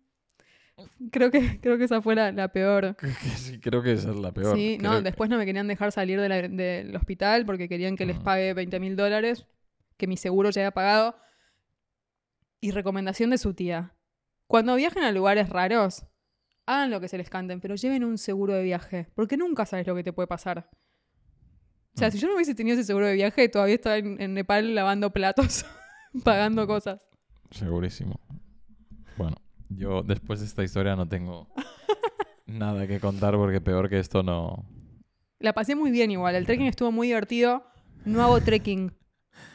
creo que, creo que esa fue la, la peor. Sí, creo que esa es la peor. Sí, no, después no me querían dejar salir de la- del hospital porque querían que les Mm. pague 20 mil dólares, que mi seguro ya había pagado. Y recomendación de su tía. Cuando viajen a lugares raros, hagan lo que se les canten, pero lleven un seguro de viaje, porque nunca sabes lo que te puede pasar. O sea, Mm. si yo no hubiese tenido ese seguro de viaje, todavía estaba en, en Nepal lavando platos, pagando cosas. Segurísimo. Yo después de esta historia no tengo nada que contar porque peor que esto no. La pasé muy bien igual, el trekking estuvo muy divertido. No hago trekking.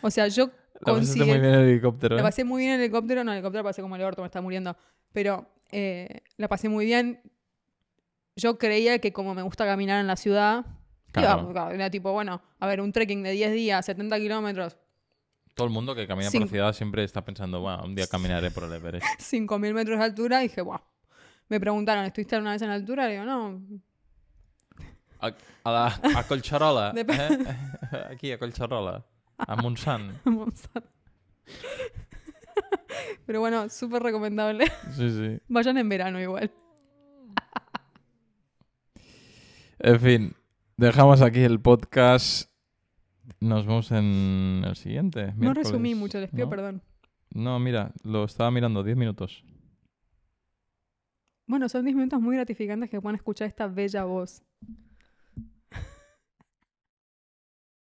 O sea, yo La pasaste considero... muy bien en el helicóptero. La ¿eh? pasé muy bien en el helicóptero. No, en el helicóptero pasé como el orto, me está muriendo. Pero eh, la pasé muy bien. Yo creía que como me gusta caminar en la ciudad, Claro. iba- era tipo, bueno, a ver, un trekking de 10 días, 70 kilómetros, Todo el mundo que camina por la ciudad siempre está pensando, bueno, un día caminaré por el Everest. 5.000 metros de altura y dije, guau. Me preguntaron, ¿estuviste alguna vez en altura? Le digo, no. A, a la a Collserola. Dep- eh? Aquí, a Collserola. A Montsant. Monsanto. Pero bueno, súper recomendable. Sí, sí. Vayan en verano igual. En fin, dejamos aquí el podcast. Nos vemos en el siguiente. No resumí mucho, les pido ¿no? perdón. No, mira, lo estaba mirando, 10 minutos. Bueno, son 10 minutos muy gratificantes que puedan escuchar esta bella voz.